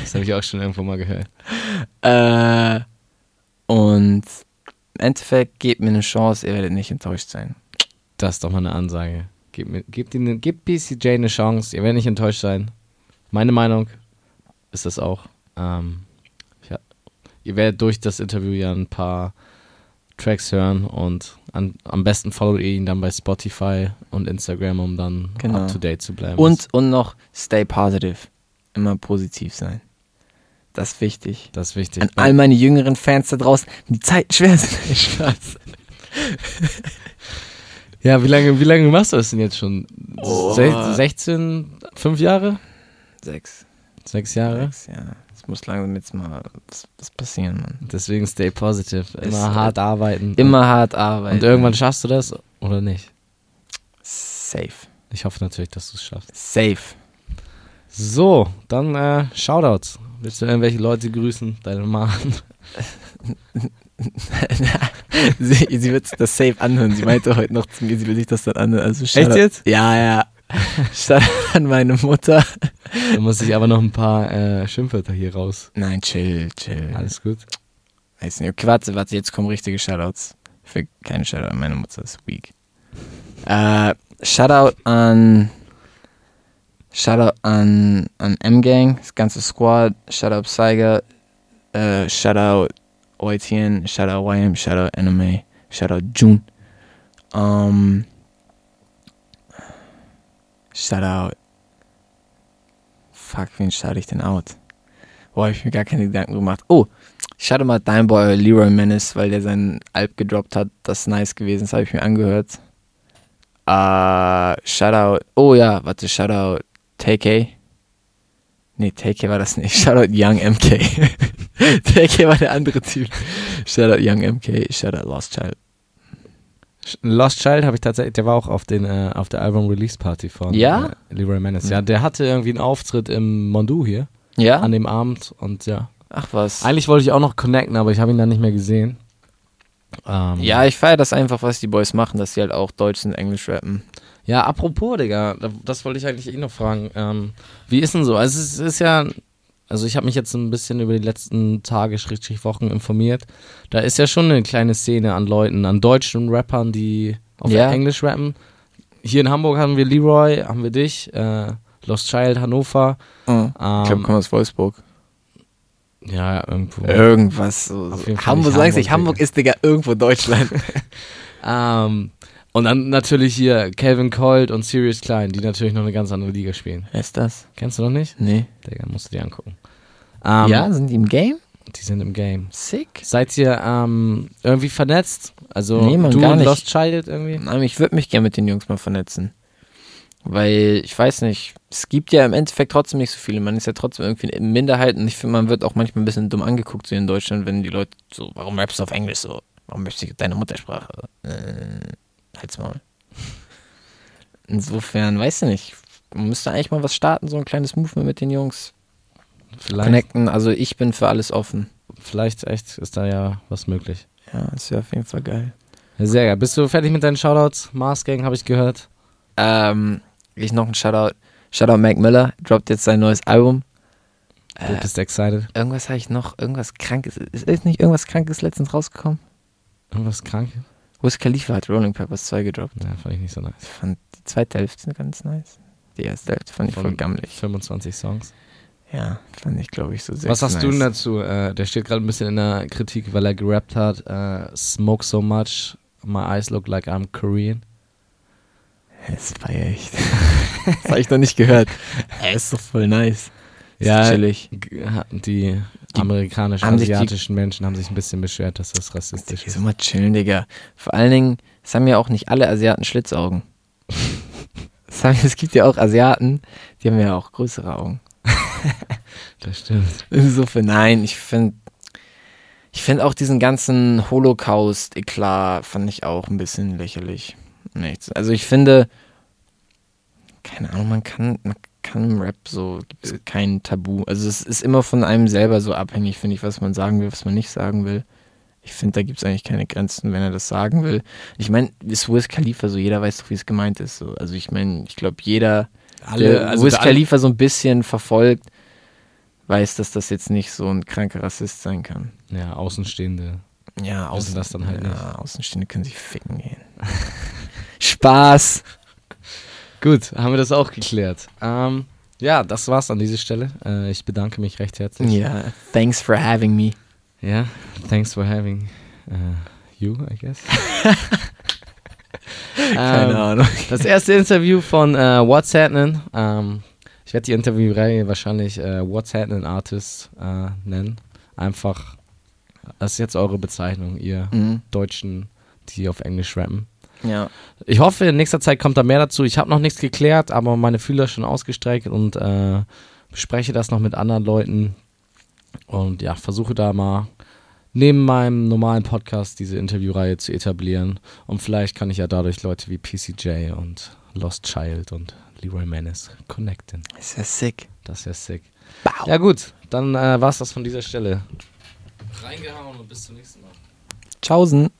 Das habe ich auch schon irgendwo mal gehört. (laughs)
Äh, und im Endeffekt gebt mir eine Chance, ihr werdet nicht enttäuscht sein.
Das ist doch mal eine Ansage. Gebt, gebt, ihnen, gebt PCJ eine Chance, ihr werdet nicht enttäuscht sein. Meine Meinung ist das auch. Ähm, ja, ihr werdet durch das Interview ja ein paar Tracks hören und an, am besten followt ihr ihn dann bei Spotify und Instagram, um dann
Genau.
up to date zu bleiben.
Und, und noch stay positive. Immer positiv sein. Das ist wichtig.
das ist wichtig.
An all meine jüngeren Fans da draußen, die Zeiten schwer sind. Spaß. (laughs)
Ja, wie lange, wie lange machst du das denn jetzt schon?
Oh.
Sech- 16, 5 Jahre?
Sechs.
6 Jahre?
Sechs, ja. Es muss langsam jetzt mal was, was passieren, Mann.
Deswegen stay positive. Immer
Ist, äh,
hart arbeiten.
Immer hart arbeiten.
Und irgendwann schaffst du das oder nicht?
Safe.
Ich hoffe natürlich, dass du es schaffst.
Safe.
So, dann äh, Shoutouts. Willst du irgendwelche Leute grüßen? Deine Mom? (laughs) (laughs) (laughs) (laughs)
sie, sie wird das safe anhören. Sie meinte heute noch zu mir, sie will sich das dann anhören. Also
Echt jetzt?
Ja, ja. Shoutout an meine Mutter.
Da muss ich aber noch ein paar äh, Schimpfwörter hier raus.
Nein, chill, chill.
Alles gut.
Weiß nicht. Okay, warte, warte, jetzt kommen richtige Shoutouts. Für keine Shoutout an meine Mutter, ist weak. Äh, Shoutout an Shoutout an, an M-Gang, das ganze Squad, Shoutout Psyger, äh, Shoutout OITN, Shoutout YM, Shoutout NMA, Shoutout June. Um, Shoutout. Fuck, wen shout ich denn out? Boah, hab ich mir gar keine Gedanken gemacht. Oh, Shoutout mal dein Boy Leroy Menace, weil der seinen Alp gedroppt hat. Das ist nice gewesen, das habe ich mir angehört. Äh, Shoutout, oh ja, warte, Shoutout TK. Nee, TK war das nicht. (laughs) Shoutout Young MK. (laughs) TK war der andere Typ. Shoutout Young MK, Shoutout Lost Child.
Lost Child habe ich tatsächlich, der war auch auf, den, äh, auf der Album-Release-Party von
Ja?
äh, Leroy Menace. Ja,
Mhm.
der hatte irgendwie einen Auftritt im Mondu hier
Ja?
an dem Abend und ja.
Ach was.
Eigentlich wollte ich auch noch connecten, aber ich habe ihn dann nicht mehr gesehen. Ähm,
Ja, ich feiere das einfach, was die Boys machen, dass sie halt auch Deutsch und Englisch rappen.
Ja, apropos, Digga, da- das wollte ich eigentlich eh noch fragen. Ähm, wie ist denn so? Also es ist ja, also ich habe mich jetzt ein bisschen über die letzten Tage, Schrägstrich Wochen informiert. Da ist ja schon eine kleine Szene an Leuten, an deutschen Rappern, die auf
Ja.
Englisch rappen. Hier in Hamburg haben wir Leroy, haben wir dich. Äh, Lost Child Hannover.
Mhm. ich glaube,
Ähm,
kommt aus Wolfsburg.
ja, irgendwo.
Irgendwas. So, so. Hamburg,
nicht
sagst nicht,
Hamburg,
Hamburg ist, Digga, irgendwo Deutschland. (laughs)
Ähm, und dann natürlich hier Calvin Colt und Sirius Klein, die natürlich noch eine ganz andere Liga spielen.
Wer ist das?
Kennst du noch nicht?
Nee.
Digga, musst du dir angucken. Ähm,
ja, sind die im Game?
Die sind im Game.
Sick.
Seid ihr ähm, irgendwie vernetzt? Also
Nee, Mann,
du
gar
und
nicht.
Lost Child irgendwie?
Nein, ich würde mich gerne mit den Jungs mal vernetzen. Weil, ich weiß nicht, es gibt ja im Endeffekt trotzdem nicht so viele. Man ist ja trotzdem irgendwie in Minderheiten. Ich finde, man wird auch manchmal ein bisschen dumm angeguckt so in Deutschland, wenn die Leute so, warum rappst du auf Englisch so? Warum rappst du deine Muttersprache? Äh, halt's mal. Insofern, weiß ich nicht. Man müsste eigentlich mal was starten, so ein kleines Movement mit den Jungs.
Vielleicht,
Connecten. Also ich bin für alles offen.
vielleicht echt ist da ja was möglich.
Ja, das wäre auf jeden Fall geil.
Ja, sehr geil. Bist du fertig mit deinen Shoutouts? Mars Gang habe ich gehört.
Ähm, ich noch ein Shoutout. Shoutout Mac Miller, droppt jetzt sein neues Album.
Du
Äh,
bist excited.
irgendwas habe ich noch, irgendwas krankes. Ist, ist nicht irgendwas krankes letztens rausgekommen?
Irgendwas krank?
Wiz Khalifa hat Rolling Peppers 2 gedroppt.
Ja, fand ich nicht so nice.
Ich fand die zweite Hälfte ganz nice. Die erste Hälfte fand ich voll
Von
gammelig.
25 Songs.
Ja, fand ich, glaube ich, so sehr.
Was hast
nice.
du denn dazu? Äh, der steht gerade ein bisschen in der Kritik, weil er gerappt hat. Äh, Smoke so much, my eyes look like I'm Korean. (laughs)
Das feier ich. das habe ich noch nicht gehört. (laughs) Er ist doch voll nice. Ist
Ja,
chillig.
Die,
Die
amerikanischen,
haben sich die-
asiatischen Menschen haben sich ein bisschen beschwert, dass das rassistisch ist.
so mal chillen, Digga. Vor allen Dingen, es haben ja auch nicht alle Asiaten Schlitzaugen. (laughs) Es, gibt ja auch Asiaten, die haben ja auch größere Augen. (laughs)
Das stimmt.
Insofern, nein, ich finde ich find auch diesen ganzen Holocaust-Eklat fand ich auch ein bisschen lächerlich. Nichts. Also ich finde, keine Ahnung, man kann, man kann im Rap so, gibt es kein Tabu. Also es ist immer von einem selber so abhängig, finde ich, was man sagen will, was man nicht sagen will. Ich finde, da gibt es eigentlich keine Grenzen, wenn er das sagen will. Ich meine, ist Wiz Khalifa so, jeder weiß doch, wie es gemeint ist. So. Also ich meine, ich glaube, jeder, der
also
Wiz Khalifa so ein bisschen verfolgt, weiß, dass das jetzt nicht so ein kranker Rassist sein kann.
Ja, Außenstehende.
Ja,
Wissen das dann halt
ja, Außenstehende können sich ficken gehen. (laughs) Spaß!
Gut, haben wir das auch geklärt. Ähm, ja, das war's an dieser Stelle. Äh, ich bedanke mich recht herzlich.
Ja, thanks for having me.
Ja, thanks for having uh, you, I guess. (laughs)
Keine
Ähm,
Ahnung.
Das erste Interview von äh, What's Happening. Ähm, ich werde die Interviewreihe wahrscheinlich äh, What's Happening Artist äh, nennen. Einfach, das ist jetzt eure Bezeichnung, ihr
Mhm.
Deutschen, die auf Englisch rappen.
Ja.
Ich hoffe, in nächster Zeit kommt da mehr dazu. Ich habe noch nichts geklärt, aber meine Fühler schon ausgestreckt und äh, bespreche das noch mit anderen Leuten. Und ja, versuche da mal neben meinem normalen Podcast diese Interviewreihe zu etablieren. Und vielleicht kann ich ja dadurch Leute wie PCJ und Lost Child und Leroy Menace connecten.
Ist ja sick.
Das ist ja sick.
Bau.
Ja gut, dann äh, war es das von dieser Stelle. Reingehauen und bis zum nächsten Mal.
Tschaußen.